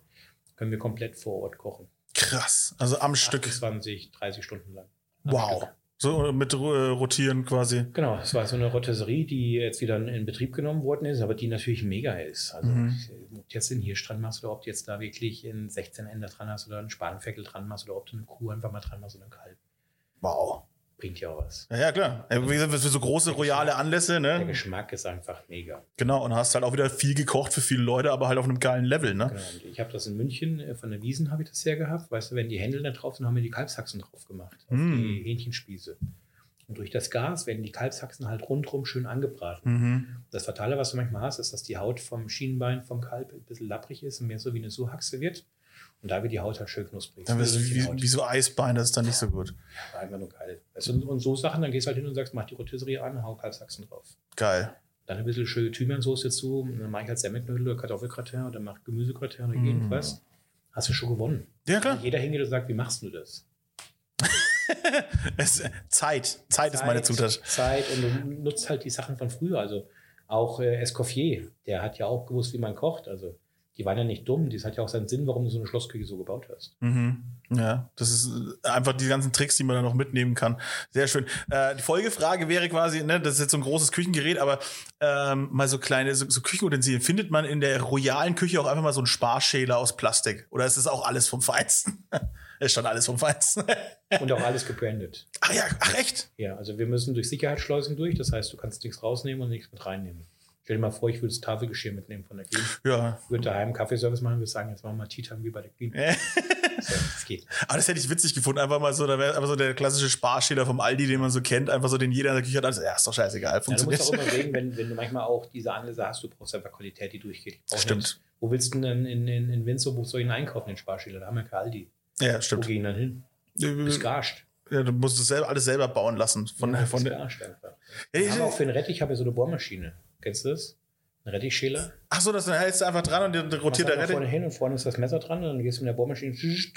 können wir komplett vor Ort kochen. Krass. Also am Stück. 20, 30 Stunden lang. Wow. Stück. So mit äh, rotieren quasi. Genau, es war so eine Rotisserie, die jetzt wieder in Betrieb genommen worden ist, aber die natürlich mega ist. Also Mhm. ob du jetzt den Hirsch dran machst oder ob du jetzt da wirklich in 16 Ender dran hast oder einen Spanferkel dran machst oder ob du eine Kuh einfach mal dran machst oder einen Kalb. Wow. Bringt ja auch was. Ja, ja, klar. Wie gesagt, für so große royale Anlässe, Der ne? Geschmack ist einfach mega. Genau, und hast halt auch wieder viel gekocht für viele Leute, aber halt auf einem geilen Level, ne? Genau. Und ich habe das in München, äh, von der Wiesen habe ich das her gehabt. Weißt du, wenn die Händel da drauf sind, haben wir die Kalbshaxen drauf gemacht. Auf Mm. die Hähnchenspieße. Und durch das Gas werden die Kalbshaxen halt rundrum schön angebraten. Mhm. Das Fatale, was du manchmal hast, ist, dass die Haut vom Schienbein vom Kalb ein bisschen lapprig ist und mehr so wie eine Suhaxe wird. Und da wird die Haut halt schön knusprig. Dann es die wie, wie so Eisbein, das ist dann nicht so gut. War einfach nur geil. Weißt du, und, so Sachen, dann gehst du halt hin und sagst, mach die Rotisserie an, hau Kalbsachsen drauf. Geil. Dann ein bisschen schöne Thymiansauce dazu, und dann mache ich halt Semmelknödel oder Kartoffelgratin oder mach Gemüsegratin oder Mm. irgendwas. Hast du schon gewonnen. Ja, klar. Jeder hingeht und sagt, wie machst du das? [LAUGHS] Es, Zeit. Zeit ist meine Zutat. Zeit und du nutzt halt die Sachen von früher. Also auch äh, Escoffier, der hat ja auch gewusst, wie man kocht. Also die waren ja nicht dumm. Das hat ja auch seinen Sinn, warum du so eine Schlossküche so gebaut hast. Mhm. Ja, das ist äh, einfach die ganzen Tricks, die man da noch mitnehmen kann. Sehr schön. Äh, die Folgefrage wäre quasi, ne, das ist jetzt so ein großes Küchengerät, aber ähm, mal so kleine so, so Küchenutensilien. Findet man in der royalen Küche auch einfach mal so einen Sparschäler aus Plastik? Oder ist das auch alles vom Feinsten? ist schon alles vom Feinsten. [LAUGHS] Und auch alles gebrandet. ach ja, ach echt? Ja, also wir müssen durch Sicherheitsschleusen durch. Das heißt, du kannst nichts rausnehmen und nichts mit reinnehmen. Stell dir mal vor, ich würde das Tafelgeschirr mitnehmen von der Queen. Ja. Ich würde daheim Kaffeeservice machen, würde sagen, jetzt machen wir mal Tea Time wie bei der Queen. [LAUGHS] So, das geht. Aber das hätte ich witzig gefunden. Einfach mal so, da wäre einfach so der klassische Sparschäler vom Aldi, den man so kennt. Einfach so, den jeder in der Küche hat. Also, ja, ist doch scheißegal. Ja, du Funktioniert. musst auch immer sehen, wenn, wenn du manchmal auch diese Anlässe hast, du brauchst einfach Qualität, die durchgeht. Ich Stimmt. Nicht, wo willst du denn in, in, in Windsor, wo soll ich ihn einkaufen, den Sparschäler? Da haben wir kein Aldi. ja, Wo stimmt. gehen dann hin? Bist Ja, garscht. du musst es selber, alles selber bauen lassen. Von, Ja, von bist der, garscht einfach. Ja, Wir haben auch ich, für einen Rettich habe ich so eine Bohrmaschine. Kennst du das? Ein Rettichschäler. ach so, das hältst du einfach dran und dann rotiert der einfach vorne Rettich. hin und vorne ist das Messer dran und dann gehst du mit der Bohrmaschine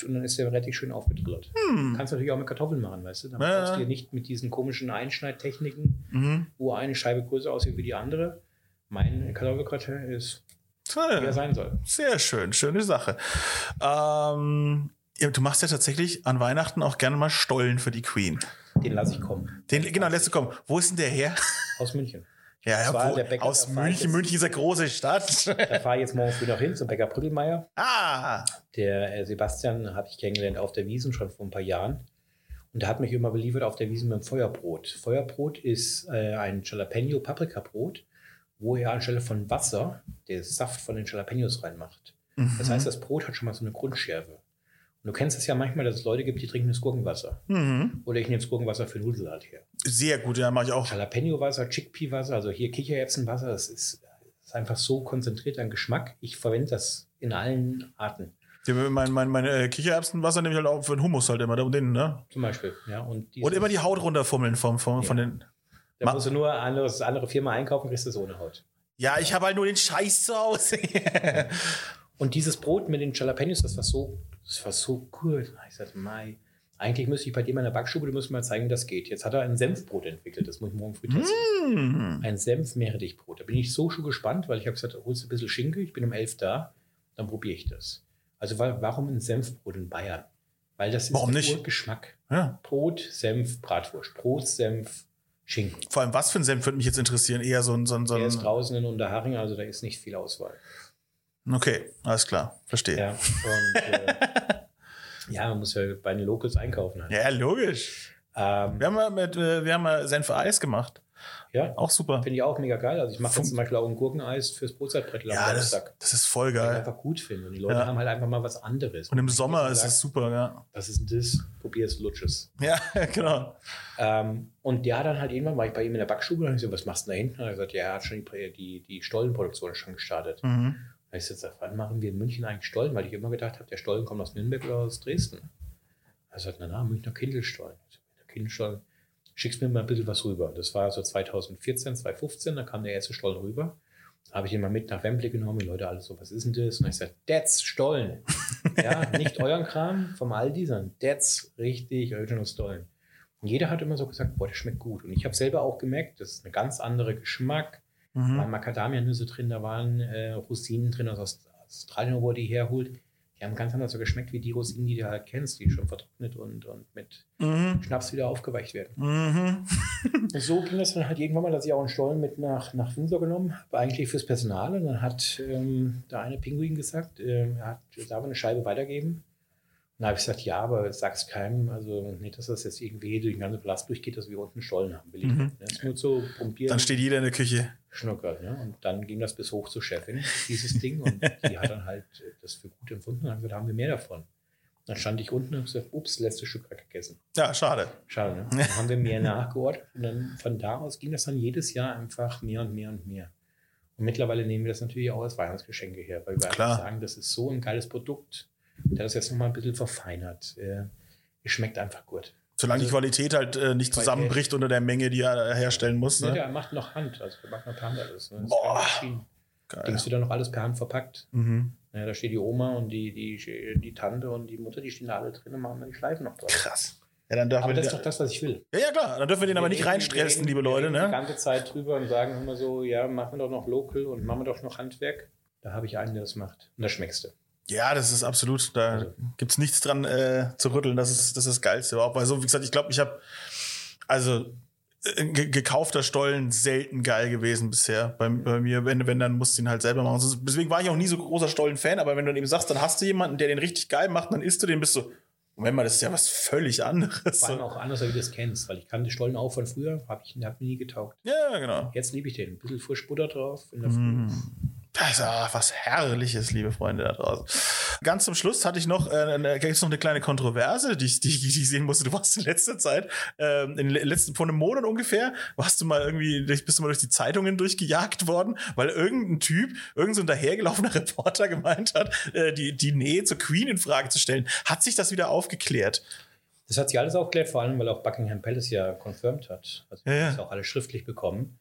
und dann ist der Rettich schön aufgedrillert. Kannst natürlich auch mit Kartoffeln machen, weißt du? Dann Hm. Ja, brauchst ja. du dir nicht mit diesen komischen Einschneidtechniken, Mhm. wo eine Scheibe größer aussieht wie die andere. Mein Kartoffelgratin ist, wie er Ja, sein soll. sehr schön, schöne Sache. Ähm, ja, du machst ja tatsächlich an Weihnachten auch gerne mal Stollen für die Queen. Den lasse ich kommen. Den, genau, lässt du kommen. Wo ist denn der her? Aus München. Ja, ja wo, der Bäcker aus München. München ist eine große Stadt. Da fahre ich jetzt morgen früh noch hin zum Bäcker Brüggelmeier. ah, Der äh, Sebastian habe ich kennengelernt auf der Wiesen schon vor ein paar Jahren. Und der hat mich immer beliefert auf der Wiesen mit dem Feuerbrot. Feuerbrot ist äh, ein Jalapeno-Paprikabrot, wo er anstelle von Wasser den Saft von den Jalapenos reinmacht. Das heißt, das Brot hat schon mal so eine Grundschärfe. Du kennst es ja manchmal, dass es Leute gibt, die trinken das Gurkenwasser. mhm. Oder ich nehme das Gurkenwasser für Nudelsalat her. sehr gut, ja, mache ich auch. Jalapeno-Wasser, Chickpea-Wasser, also hier Kichererbsenwasser, das ist, ist einfach so konzentriert an Geschmack. Ich verwende das in allen Arten. Ja, Mein, mein, meine äh, Kichererbsenwasser nehme ich halt auch für den Hummus halt immer. Da und den, ne? Zum Beispiel. Ja, und Und immer die Haut runterfummeln vom, vom, von Ja. den. Da Ma- musst du nur eine andere, andere Firma einkaufen, kriegst du es ohne Haut. Ja, ich habe halt nur den Scheiß zu Hause. Und dieses Brot mit den Jalapenos, das war so, das war so gut. Ich sagte, Mai, eigentlich müsste ich bei dir mal in der Backstube, du musst mal zeigen, wie das geht. Jetzt hat er ein Senfbrot entwickelt, das muss ich morgen früh testen. Hm. Ein Senf-Meerrettichbrot. Da bin ich so schon gespannt, weil ich habe gesagt, holst du ein bisschen Schinken, ich bin um elf da, dann probiere ich das. Also wa- warum ein Senfbrot in Bayern? Weil das ist Warum der nicht? Urgeschmack. Ja. Brot, Senf, Bratwurst. Brot, Senf, Schinken. Vor allem, was für ein Senf würde mich jetzt interessieren? Eher so ein. So ein, so Der ist ein draußen in Unterhaching, also da ist nicht viel Auswahl. Okay, alles klar. Verstehe. Ja, und äh, [LAUGHS] ja, man muss ja bei den Locals einkaufen. Halt. Ja, logisch. Ähm, Wir haben mal mit, äh, wir haben mal Senf Eis gemacht. ja, Auch super. finde ich auch mega geil. Also ich mache jetzt zum Beispiel auch ein Gurkeneis fürs Brotzeitbrettel am Ja, das, Samstag. das ist voll Weil ich geil. einfach gut finde. Und die Leute Ja. haben halt einfach mal was anderes. Und im Sommer ist es super, ja. Was ist denn das? Probier es, lutsches. Ja, [LAUGHS] genau. Ähm, und der hat dann halt irgendwann, war ich bei ihm in der Backstube und ich so, was machst du da hinten? Und er hat gesagt, ja, er hat schon die, die, die Stollenproduktion schon gestartet. Mhm. Da ich gesagt, wann machen wir in München eigentlich Stollen? Weil ich immer gedacht habe, der Stollen kommt aus Nürnberg oder aus Dresden. Er sagt, na, na, Münchner Kindelstollen. Ich Münchner Kindelstollen, schickst mir mal ein bisschen was rüber. Das war so 2014, 2015, da kam der erste Stollen rüber. Da habe ich ihn mal mit nach Wembley genommen, die Leute alle so, was ist denn das? Und ich gesagt, that's Stollen. [LAUGHS] ja, nicht euren Kram vom Aldi, sondern that's richtig Original Stollen. Und jeder hat immer so gesagt, boah, das schmeckt gut. Und ich habe selber auch gemerkt, das ist ein ganz anderer Geschmack. Da Mhm. waren Macadamia-Nüsse drin, da waren äh, Rosinen drin aus Aust- Australien, wo er die herholt. Die haben ganz anders so geschmeckt wie die Rosinen, die du halt kennst, die schon vertrocknet und, und mit Mhm. Schnaps wieder aufgeweicht werden. Mhm. [LAUGHS] So ging das dann halt irgendwann mal, dass ich auch einen Stollen mit nach, nach Windsor genommen habe, eigentlich fürs Personal. Und dann hat ähm, der eine Pinguin gesagt, ähm, er hat, darf er eine Scheibe weitergeben? Und dann habe ich gesagt, ja, aber sag's keinem, also nicht, dass das jetzt irgendwie durch den ganzen Palast durchgeht, dass wir unten einen Stollen haben. Will Mhm. Das ist nur so probieren. Dann steht jeder in der Küche. Schnuckert. Ne? Und dann ging das bis hoch zur Chefin, dieses Ding. Und die hat dann halt das für gut empfunden und hat gesagt, haben wir mehr davon. Dann stand ich unten und habe gesagt, ups, letztes Stück gegessen. Ja, schade. Schade, ne? Dann haben wir mehr nachgeordert und dann von da aus ging das dann jedes Jahr einfach mehr und mehr und mehr. Und mittlerweile nehmen wir das natürlich auch als Weihnachtsgeschenke her, weil wir Klar. einfach sagen, das ist so ein geiles Produkt. Der hat das jetzt nochmal ein bisschen verfeinert. Äh, Es schmeckt einfach gut. Solange die Also- Qualität halt äh, nicht zusammenbricht unter der Menge, die er herstellen muss. Ne? Ne? Der macht noch Hand, also der macht noch per Hand alles. Ne? Boah. Geil. Dings wieder noch alles per Hand verpackt. Mhm. Ja, da steht die Oma und die, die, die Tante und die Mutter, die stehen da alle drin und machen da die Schleifen noch drauf. Krass. Ja, dann dürfen Aber wir das ist doch das, was ich will. ja, ja, klar. Dann dürfen wir den aber Wir nicht reden- reinstressen, liebe Leute. reden Die Ne? ganze Zeit drüber und sagen immer so, ja, machen wir doch noch Local und machen wir doch noch Handwerk. Da habe ich einen, der das macht. Und das schmeckst du. Ja, das ist absolut. Da gibt es nichts dran äh, zu rütteln. Das ist, das ist das Geilste überhaupt. Weil so, wie gesagt, ich glaube, ich habe also äh, ge gekaufter Stollen selten geil gewesen bisher bei, bei mir. Wenn, wenn, dann musst du ihn halt selber machen. Deswegen war ich auch nie so großer Stollen-Fan, aber wenn du eben sagst, dann hast du jemanden, der den richtig geil macht, dann isst du den, bist du. Moment mal, das ist ja was völlig anderes. Vor allem auch anders, als du das kennst, weil ich kannte Stollen auch von früher, habe ich hab mir nie getaugt. Ja, genau. Jetzt liebe ich den. Ein bisschen frisch Butter drauf in der Früh. Mm. Das ist ah, was Herrliches, liebe Freunde da draußen. Ganz zum Schluss hatte ich noch, äh, eine, gibt's noch eine kleine Kontroverse, die ich, die, die ich sehen musste. Du warst in letzter Zeit, ähm, in den letzten, vor einem Monat ungefähr, warst du mal irgendwie, bist du mal durch die Zeitungen durchgejagt worden, weil irgendein Typ, irgendein so ein dahergelaufener [LAUGHS] Reporter gemeint hat, äh, die, die Nähe zur Queen in Frage zu stellen. Hat sich das wieder aufgeklärt? Das hat sich alles aufgeklärt, vor allem, weil auch Buckingham Palace ja confirmed hat. Also Ja, ja. das auch alles schriftlich bekommen.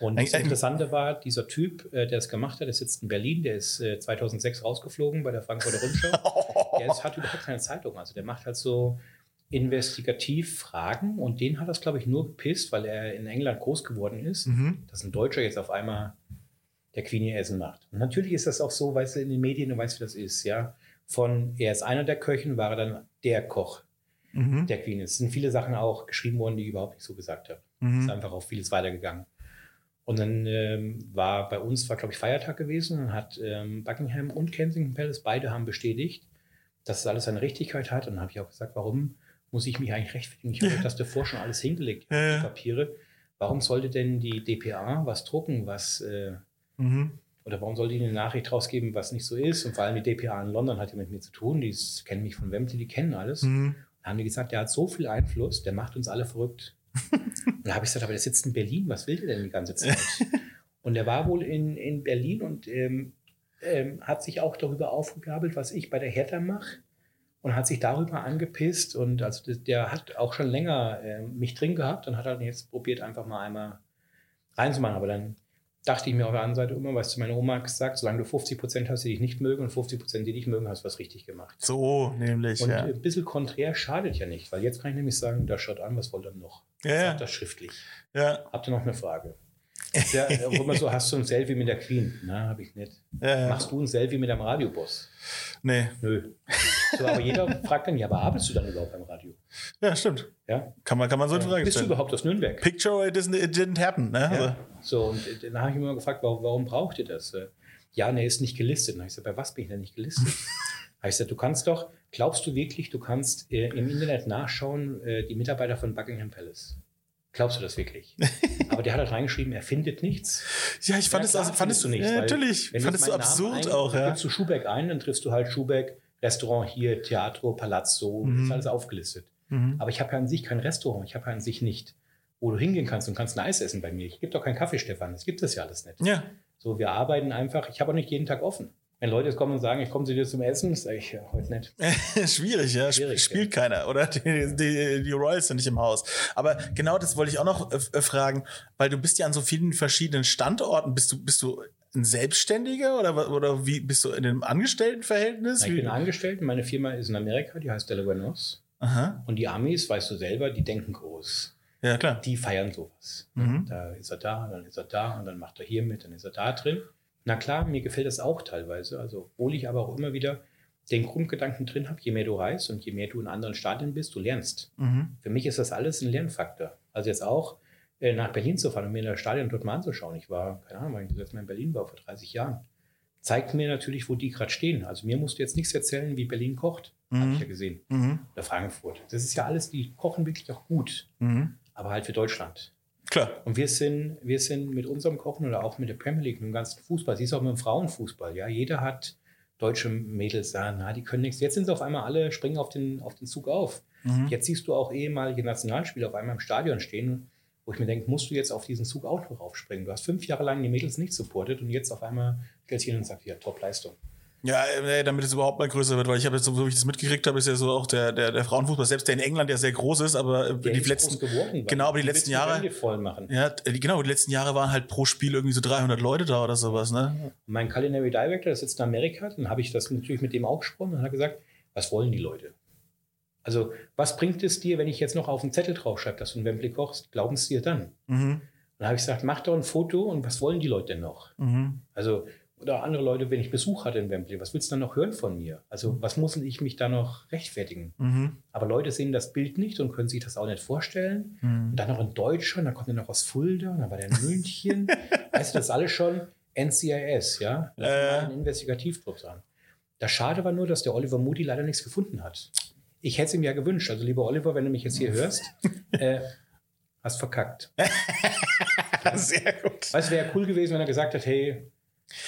Und das Interessante war, dieser Typ, äh, der es gemacht hat, der sitzt in Berlin, der ist äh, 2006 rausgeflogen bei der Frankfurter Rundschau. [LAUGHS] der ist, hat überhaupt keine Zeitung. Also der macht halt so Investigativfragen und den hat das, glaube ich, nur gepisst, weil er in England groß geworden ist, Mhm. dass ein Deutscher jetzt auf einmal der Queen ihr Essen macht. Und natürlich ist das auch so, weißt du, in den Medien, du weißt, wie das ist, ja. Von er ist einer der Köchen, war er dann der Koch Mhm. der Queen. Es sind viele Sachen auch geschrieben worden, die ich überhaupt nicht so gesagt habe. Es ist Mhm. einfach auf vieles weitergegangen. Und dann ähm, war bei uns, war glaube ich Feiertag gewesen, und hat ähm, Buckingham und Kensington Palace, beide haben bestätigt, dass es alles seine Richtigkeit hat. Und dann habe ich auch gesagt, warum muss ich mich eigentlich rechtfertigen? Ich habe Ja. [LAUGHS] das davor schon alles hingelegt, Ja, die Papiere. Warum sollte denn die DPA was drucken, was äh, Mhm. oder warum soll die eine Nachricht rausgeben, was nicht so ist? Und vor allem die DPA in London hat ja mit mir zu tun, die kennen mich von Wembley, die kennen alles. Mhm. Da haben die gesagt, der hat so viel Einfluss, der macht uns alle verrückt. Und da habe ich gesagt, aber der sitzt in Berlin, was will der denn die ganze Zeit? [LAUGHS] und der war wohl in, in Berlin und ähm, ähm, hat sich auch darüber aufgegabelt, was ich bei der Hertha mache. Und hat sich darüber angepisst. Und also der hat auch schon länger ähm, mich drin gehabt und hat dann jetzt probiert, einfach mal einmal reinzumachen. Aber dann dachte ich mir auf der anderen Seite immer, was meine Oma gesagt, solange du 50 Prozent hast, die dich nicht mögen und 50 Prozent, die dich mögen, hast du was richtig gemacht. So, nämlich, Und ja. ein bisschen konträr schadet ja nicht, weil jetzt kann ich nämlich sagen, da schaut an, was wollt ihr noch? Ja, ja. Sagt das schriftlich. Ja, Habt ihr noch eine Frage? Ja, wo man so, hast du ein Selfie mit der Queen? Na, habe ich nicht. ja, ja. Machst du ein Selfie mit deinem Radioboss? Nee. Nö. So, aber jeder fragt dann, ja, aber arbeitest du dann überhaupt beim Radio? Ja, stimmt. Ja? Kann man, kann man so eine Frage Bist du überhaupt aus Nürnberg? Picture it, isn't, it didn't happen. Ne? Also. So, und äh, dann habe ich immer gefragt, warum, warum braucht ihr das? Äh, Ja, ne, ist nicht gelistet. Dann habe ich gesagt, bei was bin ich denn nicht gelistet? [LAUGHS] Heißt ja, du kannst doch, glaubst du wirklich, du kannst äh, im Internet nachschauen, äh, die Mitarbeiter von Buckingham Palace? Glaubst du das wirklich? [LAUGHS] Aber der hat halt reingeschrieben, er findet nichts. Ja, ich fand Ja, es klar, also, fandest du nicht, Ja, weil natürlich. Wenn Fandest du jetzt meinen Namen absurd ein- auch, ja. Gibst du Schubeck ein, dann triffst du halt Schubeck, Restaurant hier, Teatro, Palazzo, Mhm. ist alles aufgelistet. Mhm. Aber ich habe ja an sich kein Restaurant, ich habe ja an sich nicht, wo du hingehen kannst und kannst ein Eis essen bei mir. Ich gebe doch keinen Kaffee, Stefan, das gibt es ja alles nicht. Ja. So, wir arbeiten einfach, ich habe auch nicht jeden Tag offen. Wenn Leute jetzt kommen und sagen, ich komme zu dir zum Essen, sage ich, ja, heute nicht. [LAUGHS] Schwierig, ja. Schwierig, Spielt keiner, oder? Die, die, die Royals sind nicht im Haus. Aber genau das wollte ich auch noch äh, äh, fragen, weil du bist ja an so vielen verschiedenen Standorten. Bist du, bist du ein Selbstständiger oder, oder wie bist du in einem Angestelltenverhältnis? Ich bin angestellt, meine Firma ist in Amerika, die heißt Delaware North. Aha. Und die Amis, weißt du selber, die denken groß. Ja, klar. Die feiern sowas. Mhm. Da ist er da, dann ist er da und dann macht er hier mit, dann ist er da drin. Na klar, mir gefällt das auch teilweise. Also, obwohl ich aber auch immer wieder den Grundgedanken drin habe, je mehr du reist und je mehr du in anderen Stadien bist, du lernst. Mhm. Für mich ist das alles ein Lernfaktor. Also jetzt auch äh, nach Berlin zu fahren und mir in das Stadion dort mal anzuschauen. Ich war, keine Ahnung, weil ich das letzte Mal in Berlin war, vor 30 Jahren. Zeigt mir natürlich, wo die gerade stehen. Also mir musst du jetzt nichts erzählen, wie Berlin kocht. Habe Mhm. ich ja gesehen. Mhm. Oder Frankfurt. Das ist ja alles, die kochen wirklich auch gut. Mhm. Aber halt für Deutschland. Klar. Und wir sind, wir sind mit unserem Kochen oder auch mit der Premier League, mit dem ganzen Fußball, siehst du auch mit dem Frauenfußball, ja, jeder hat deutsche Mädels da, na, die können nichts. Jetzt sind sie auf einmal alle, springen auf den, auf den Zug auf. Mhm. Jetzt siehst du auch ehemalige Nationalspieler auf einmal im Stadion stehen, wo ich mir denke, musst du jetzt auf diesen Zug auch noch aufspringen? Du hast fünf Jahre lang die Mädels nicht supportet und jetzt auf einmal stellst du hin und sagst, ja, Top-Leistung. Ja, äh, damit es überhaupt mal größer wird, weil ich habe jetzt, so wie ich das mitgekriegt habe, ist ja so auch der, der, der Frauenfußball, selbst der in England ja sehr groß ist, aber äh, Der die letzten, geworden, genau, aber die du letzten Jahre, machen. ja, die, genau, die letzten Jahre waren halt pro Spiel irgendwie so 300 Leute da oder sowas, ne? Mein Culinary Director, der sitzt in Amerika, dann habe ich das natürlich mit dem auch gesprochen und hat gesagt, was wollen die Leute? Also, was bringt es dir, wenn ich jetzt noch auf den Zettel draufschreibe, dass du in Wembley kochst? Glauben sie dir dann? Mhm. Dann habe ich gesagt, mach doch ein Foto und was wollen die Leute denn noch? Mhm. Also, oder andere Leute, wenn ich Besuch hatte in Wembley, was willst du dann noch hören von mir? Also, was muss ich mich da noch rechtfertigen? Mhm. Aber Leute sehen das Bild nicht und können sich das auch nicht vorstellen. Mhm. Und dann noch in Deutschland, dann kommt er noch aus Fulda, dann war der in München. [LAUGHS] weißt du, das ist alles schon NCIS, ja? Lass Äh. mal einen Investigativdruck sein. Das Schade war nur, dass der Oliver Moody leider nichts gefunden hat. Ich hätte es ihm ja gewünscht. Also, lieber Oliver, wenn du mich jetzt hier hörst, [LAUGHS] äh, hast verkackt. [LAUGHS] Sehr gut. Weißt du, wäre cool gewesen, wenn er gesagt hat, hey,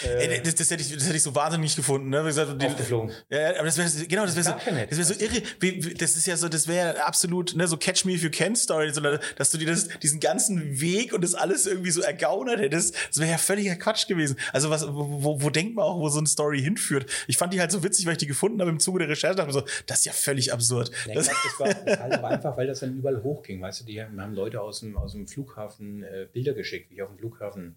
äh, Ey, das, das, hätte ich, das hätte ich so wahnsinnig nicht gefunden, ne? Wie gesagt, die, aufgeflogen. Ja, aber das wäre genau, das wäre so, das wäre so irre. Wie, wie, das ist ja so, das wäre absolut ne, so Catch Me If You Can Story, sondern dass du dir das, diesen ganzen Weg und das alles irgendwie so ergaunert hättest. Das wäre ja völliger Quatsch gewesen. Also was, wo, wo denkt man auch, wo so eine Story hinführt? Ich fand die halt so witzig, weil ich die gefunden habe im Zuge der Recherche. Dachte so, das ist ja völlig absurd. Ja, Das, das war das halt einfach, weil das dann überall hochging. Weißt du, die haben haben Leute aus dem, aus dem Flughafen äh, Bilder geschickt, wie ich auf dem Flughafen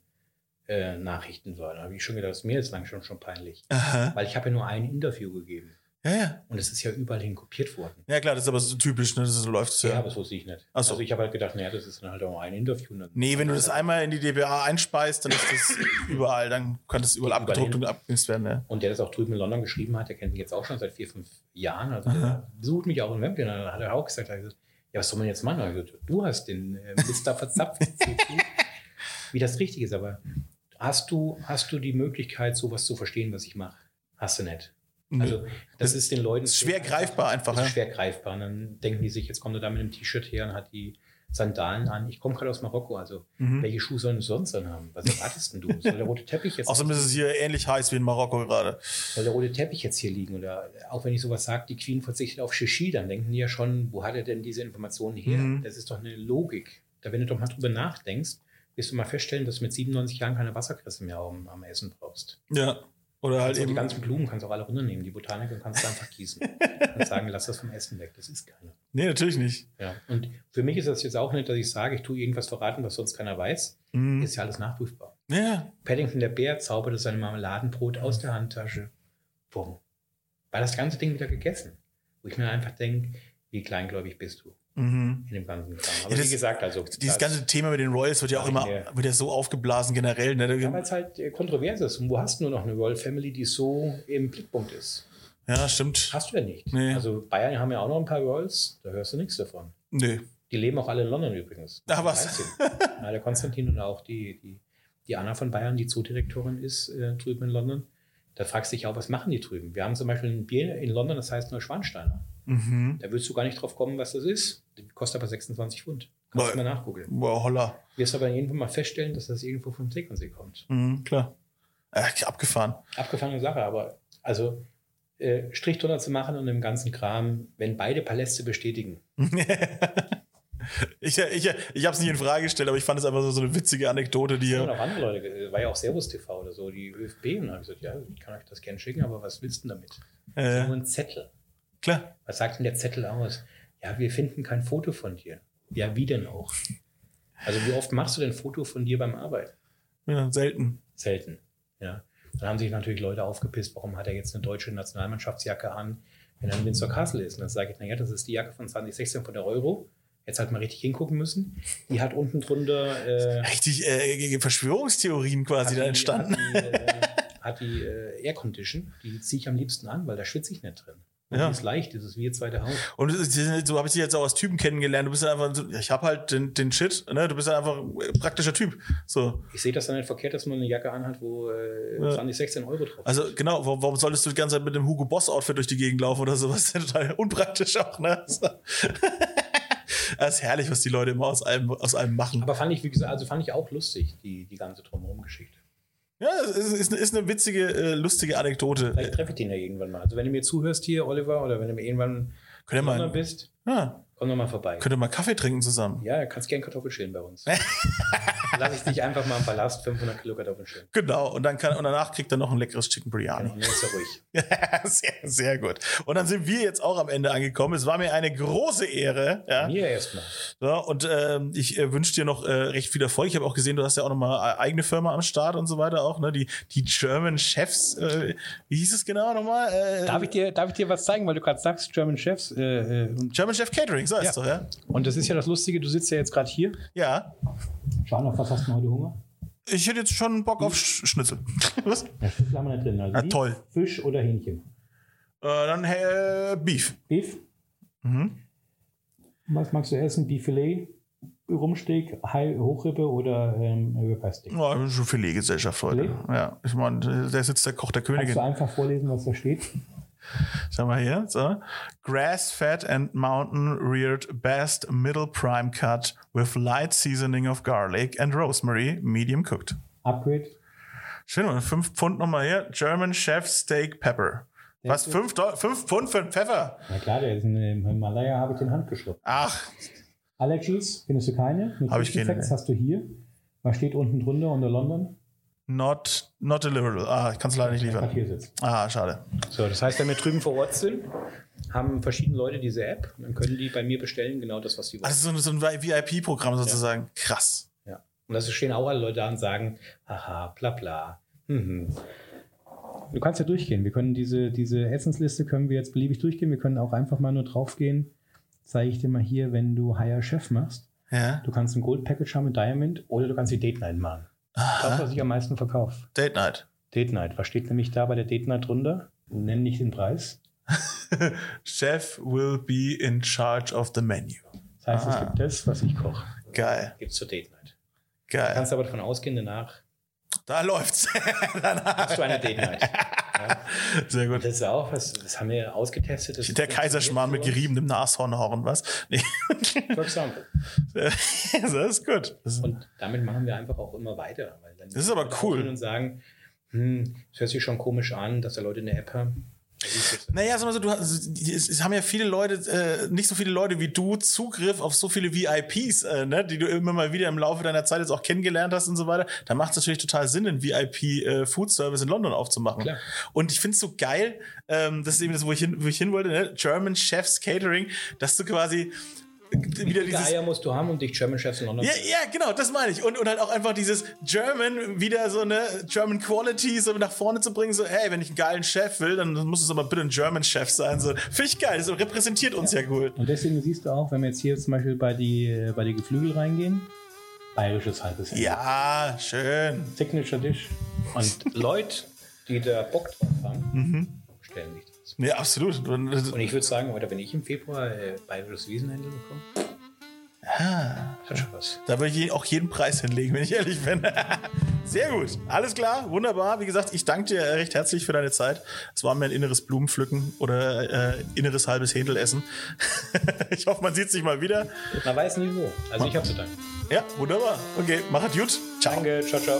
äh, Nachrichten war. Da habe ich schon gedacht, das ist mir jetzt lang schon, schon peinlich. aha. Weil ich habe ja nur ein Interview gegeben. Ja, ja. Und es ist ja überall hin kopiert worden. Ja, klar, das ist aber so typisch, ne? Das so läuft es Ja, ja. aber so sehe ich nicht. Ach so. Also ich habe halt gedacht, naja, das ist dann halt auch ein Interview. Dann Nee, wenn du das einmal in die DBA einspeist, dann ist das [LAUGHS] überall, dann kann das überall Überall abgedruckt hin. und abgemisst werden, ja. Und der das auch drüben in London geschrieben hat, der kennt mich jetzt auch schon seit vier, fünf Jahren. Also der besucht mich auch in Wembley. Und dann hat er auch gesagt, er gesagt, ja, was soll man jetzt machen? Gesagt, du hast den äh, da verzapft. [LAUGHS] Wie das richtig ist. Aber hast du, hast du die Möglichkeit, sowas zu verstehen, was ich mache? Hast du nicht. Also das ist den Leuten ist schwer greifbar einfach, Das ist schwer greifbar. Und dann denken die sich, jetzt kommt er da mit einem T-Shirt her und hat die Sandalen an. Ich komme gerade aus Marokko, also Mhm. welche Schuhe sollen sie sonst dann haben? Was erwartest denn du? Soll der rote Teppich jetzt Außerdem ist es hier ähnlich heiß wie in Marokko gerade. soll der rote Teppich jetzt hier liegen? Oder auch wenn ich sowas sage, die Queen verzichtet auf Shishi, dann denken die ja schon, wo hat er denn diese Informationen her? Mhm. Das ist doch eine Logik. Da, wenn du doch mal drüber nachdenkst, wirst du mal feststellen, dass du mit 97 Jahren keine Wasserkresse mehr am, am Essen brauchst. Ja. Oder halt Also die eben. ganzen Blumen kannst du auch alle runternehmen. Die Botaniker kannst du einfach gießen [LAUGHS] und sagen, lass das vom Essen weg. Das ist keine. Nee, natürlich nicht. Ja. Und für mich ist das jetzt auch nicht, dass ich sage, ich tue irgendwas verraten, was sonst keiner weiß. Mhm. Ist ja alles nachprüfbar. Ja. Paddington der Bär zauberte sein Marmeladenbrot aus der Handtasche. Bumm. War das ganze Ding wieder gegessen. Wo ich mir einfach denke, wie kleingläubig bist du Mhm. in dem ganzen Kram. Aber Ja, das- wie gesagt, also. Dieses ganze Thema mit den Royals wird ja auch immer wird ja so aufgeblasen generell. Ne? Ja, weil es halt äh, kontrovers ist. Und wo hast du nur noch eine Royal Family, die so im Blickpunkt ist? Ja, stimmt. Hast du ja nicht. Nee. Also Bayern haben ja auch noch ein paar Royals, da hörst du nichts davon. Nee. Die leben auch alle in London übrigens. Ach, was? 13. Ja, der Konstantin und auch die, die, die Anna von Bayern, die Zoodirektorin ist äh, drüben in London, Da fragst du dich auch, was machen die drüben? Wir haben zum Beispiel ein Bier in London, das heißt nur Schwansteiner. Mhm. Da willst du gar nicht drauf kommen, was das ist. Die kostet aber 26 Pfund. Kannst du mal nachgoogeln. Boah, holla. Wirst aber irgendwann mal feststellen, dass das irgendwo vom Tegernsee kommt. Mhm, klar. Äh, abgefahren. Abgefahrene Sache, aber also äh, Strich drunter zu machen und dem ganzen Kram, wenn beide Paläste bestätigen. [LAUGHS] ich ich, ich habe es nicht in Frage gestellt, aber ich fand es einfach so, so eine witzige Anekdote, die Ja. Auch andere Leute, äh, war ja auch Servus TV oder so, die ÖFB, und habe ich gesagt, ja, ich kann euch das gerne schicken, aber was willst du denn damit? Äh, Nur ein Zettel. Klar. Was sagt denn der Zettel aus? Ja, wir finden kein Foto von dir. Ja, wie denn auch? Also wie oft machst du denn ein Foto von dir beim Arbeiten? Ja, selten. Selten. Ja. Dann haben sich natürlich Leute aufgepisst, warum hat er jetzt eine deutsche Nationalmannschaftsjacke an, wenn er in Windsor Castle ist. Und dann sage ich, naja, das ist die Jacke von 2016 von der Euro. Jetzt halt mal richtig hingucken müssen. Die hat unten drunter äh, Richtig äh, Verschwörungstheorien quasi hat da entstanden. Hat die, äh, hat die äh, Air Condition, die ziehe ich am liebsten an, weil da schwitze ich nicht drin. Ja. Ist leicht, das ist wie zweite Haut. Und ist- so habe ich dich jetzt auch als Typen kennengelernt. Du bist ja einfach so, ich habe halt den, den Shit, ne? Du bist ja einfach ein praktischer Typ. So. Ich sehe das dann nicht verkehrt, dass man eine Jacke anhat, wo äh, Ja. 20, 16 Euro drauf ist. Also genau, warum, solltest du die ganze Zeit mit dem Hugo Boss Outfit durch die Gegend laufen oder sowas? Das ist ja total unpraktisch auch, ne? So. [LAUGHS] Das ist herrlich, was die Leute immer aus einem, aus einem machen. Aber fand ich, wie gesagt, also fand ich auch lustig, die, die ganze Drumherum-Geschichte. Ja, es ist, ist, eine- witzige, äh, lustige Anekdote. Vielleicht treffe ich den ja irgendwann mal. Also wenn du mir zuhörst hier, Oliver, oder wenn du mir irgendwann in London mal, bist, ja, komm doch mal vorbei. könnt ihr mal Kaffee trinken zusammen? Ja, du kannst gern Kartoffeln schälen bei uns. [LAUGHS] Lass ich dich einfach mal im Palast 500 Kilo Kartoffeln schälen. Genau, und dann kann und danach kriegt er noch ein leckeres Chicken Biryani. Und dann ist er ruhig. [LAUGHS] sehr, sehr gut. Und dann sind wir jetzt auch am Ende angekommen. Es war mir eine große Ehre. Ja. Mir erstmal. Ja, und ähm, ich äh, wünsche dir noch äh, recht viel Erfolg. Ich habe auch gesehen, du hast ja auch noch mal äh, eigene Firma am Start und so weiter auch. Ne? Die, die German Chefs, äh, wie hieß es genau nochmal? Äh, Darf ich, dir, darf ich dir was zeigen, weil du gerade sagst, German Chefs? Äh, German Chef Catering, so heißt Ja. es doch, ja? und das ist ja das Lustige, du sitzt ja jetzt gerade hier. Ja. Schau noch, was hast du heute Hunger? Ich hätte jetzt schon Bock auf Sch Schnitzel. [LAUGHS] Was? Ja, Schnitzel haben wir nicht drin. Also Ja, Beef, toll. Fisch oder Hähnchen? Äh, dann äh, Beef. Beef? Mhm. Was magst du essen? Beeffilet, Rumsteak, Hai- Hochrippe oder ähm, Ribeye-Steak? Ja, schon Filetgesellschaft heute. Filet? Ja, ich meine, der sitzt der Koch der Kannst du Königin. einfach vorlesen, was da steht? Schau mal hier. So. Grass-fed and mountain-reared best middle prime cut with light seasoning of garlic and rosemary, medium cooked. Upgrade? Schön, und 5 Pfund nochmal hier. German Chef Steak Pepper. Was? 5 Pfund für einen Pfeffer? Na klar, der ist in im Himalaya, habe ich den Hand geschluckt. Ach, Allergies, findest du keine? Hab ich keine, Facts hast du hier. Was steht unten drunter unter London? Not, not deliverable. Ah, ich kann es leider nicht liefern. hier sitzt. Ah, schade. So, das heißt, wenn wir drüben vor Ort sind, haben verschiedene Leute diese App und dann können die bei mir bestellen, genau das, was sie wollen. Das ist so ein, so ein VIP-Programm sozusagen. Krass. Ja. Und da stehen auch alle Leute da und sagen, haha, bla bla. Mhm. Du kannst ja durchgehen. Wir können diese, diese Essensliste können wir jetzt beliebig durchgehen. Wir können auch einfach mal nur draufgehen. Zeige ich dir mal hier, wenn du Higher Chef machst. Ja. Du kannst ein Gold Package haben mit Diamond oder du kannst die Date Night machen. Das, was ich am meisten verkaufe. Date Night. Date Night. Was steht nämlich da bei der Date Night drunter? Nenn nicht den Preis. [LAUGHS] Chef will be in charge of the menu. Das heißt, es Ah. gibt das, was ich koche. Geil. Gibt es zur Date Night. Geil. Kannst aber davon ausgehen, danach Da läuft's. [LAUGHS] Hast du eine Date Night. Ja. Sehr gut. Das ist auch was, das haben wir ausgetestet. Das Der Kaiserschmarrn mit geriebenem Nashornhorn, was? Nee. For example. [LAUGHS] das ist gut. Und damit machen wir einfach auch immer weiter. Weil dann Das ist aber cool. Und sagen, hm, es hört sich schon komisch an, dass da Leute eine App haben. Naja, sag mal so, du, es, haben ja viele Leute, äh, nicht so viele Leute wie du, Zugriff auf so viele VIPs, äh, ne, die du immer mal wieder im Laufe deiner Zeit jetzt auch kennengelernt hast und so weiter. Da macht es natürlich total Sinn, einen VIP-Food-Service in London aufzumachen. Klar. Und ich finde es so geil, ähm, das ist eben das, wo ich hin, wo ich hin wollte, ne? German Chefs Catering, dass du quasi [LAUGHS] wieder Dicke dieses Eier musst du haben, um dich German Chefs in London Ja, ja, genau, das meine ich. Und, und halt auch einfach dieses German, wieder so eine German Quality so nach vorne zu bringen. So, hey, wenn ich einen geilen Chef will, dann muss es aber bitte ein German Chef sein. So, finde ich geil. Das repräsentiert uns ja gut. Und deswegen siehst du auch, wenn wir jetzt hier zum Beispiel bei die, bei die Geflügel reingehen, bayerisches halbes Händchen. Ja, schön. Signature Dish. Und [LAUGHS] Leute, die da Bock drauf haben, stellen sich das. Ja, absolut. Und, ich würde sagen, oder wenn ich im Februar äh, bayerisches Wiesenhändel bekomme, Ah, Hat schon was. da würde ich auch jeden Preis hinlegen, wenn ich ehrlich bin. [LAUGHS] Sehr gut. Alles klar. Wunderbar. Wie gesagt, ich danke dir recht herzlich für deine Zeit. Es war mir ein inneres Blumenpflücken oder äh, inneres halbes Händelessen. [LAUGHS] ich hoffe, man sieht sich mal wieder. Man weiß nie wo. Also ich habe zu danken. Ja, wunderbar. Okay, mach es gut. Ciao. Danke, ciao, ciao.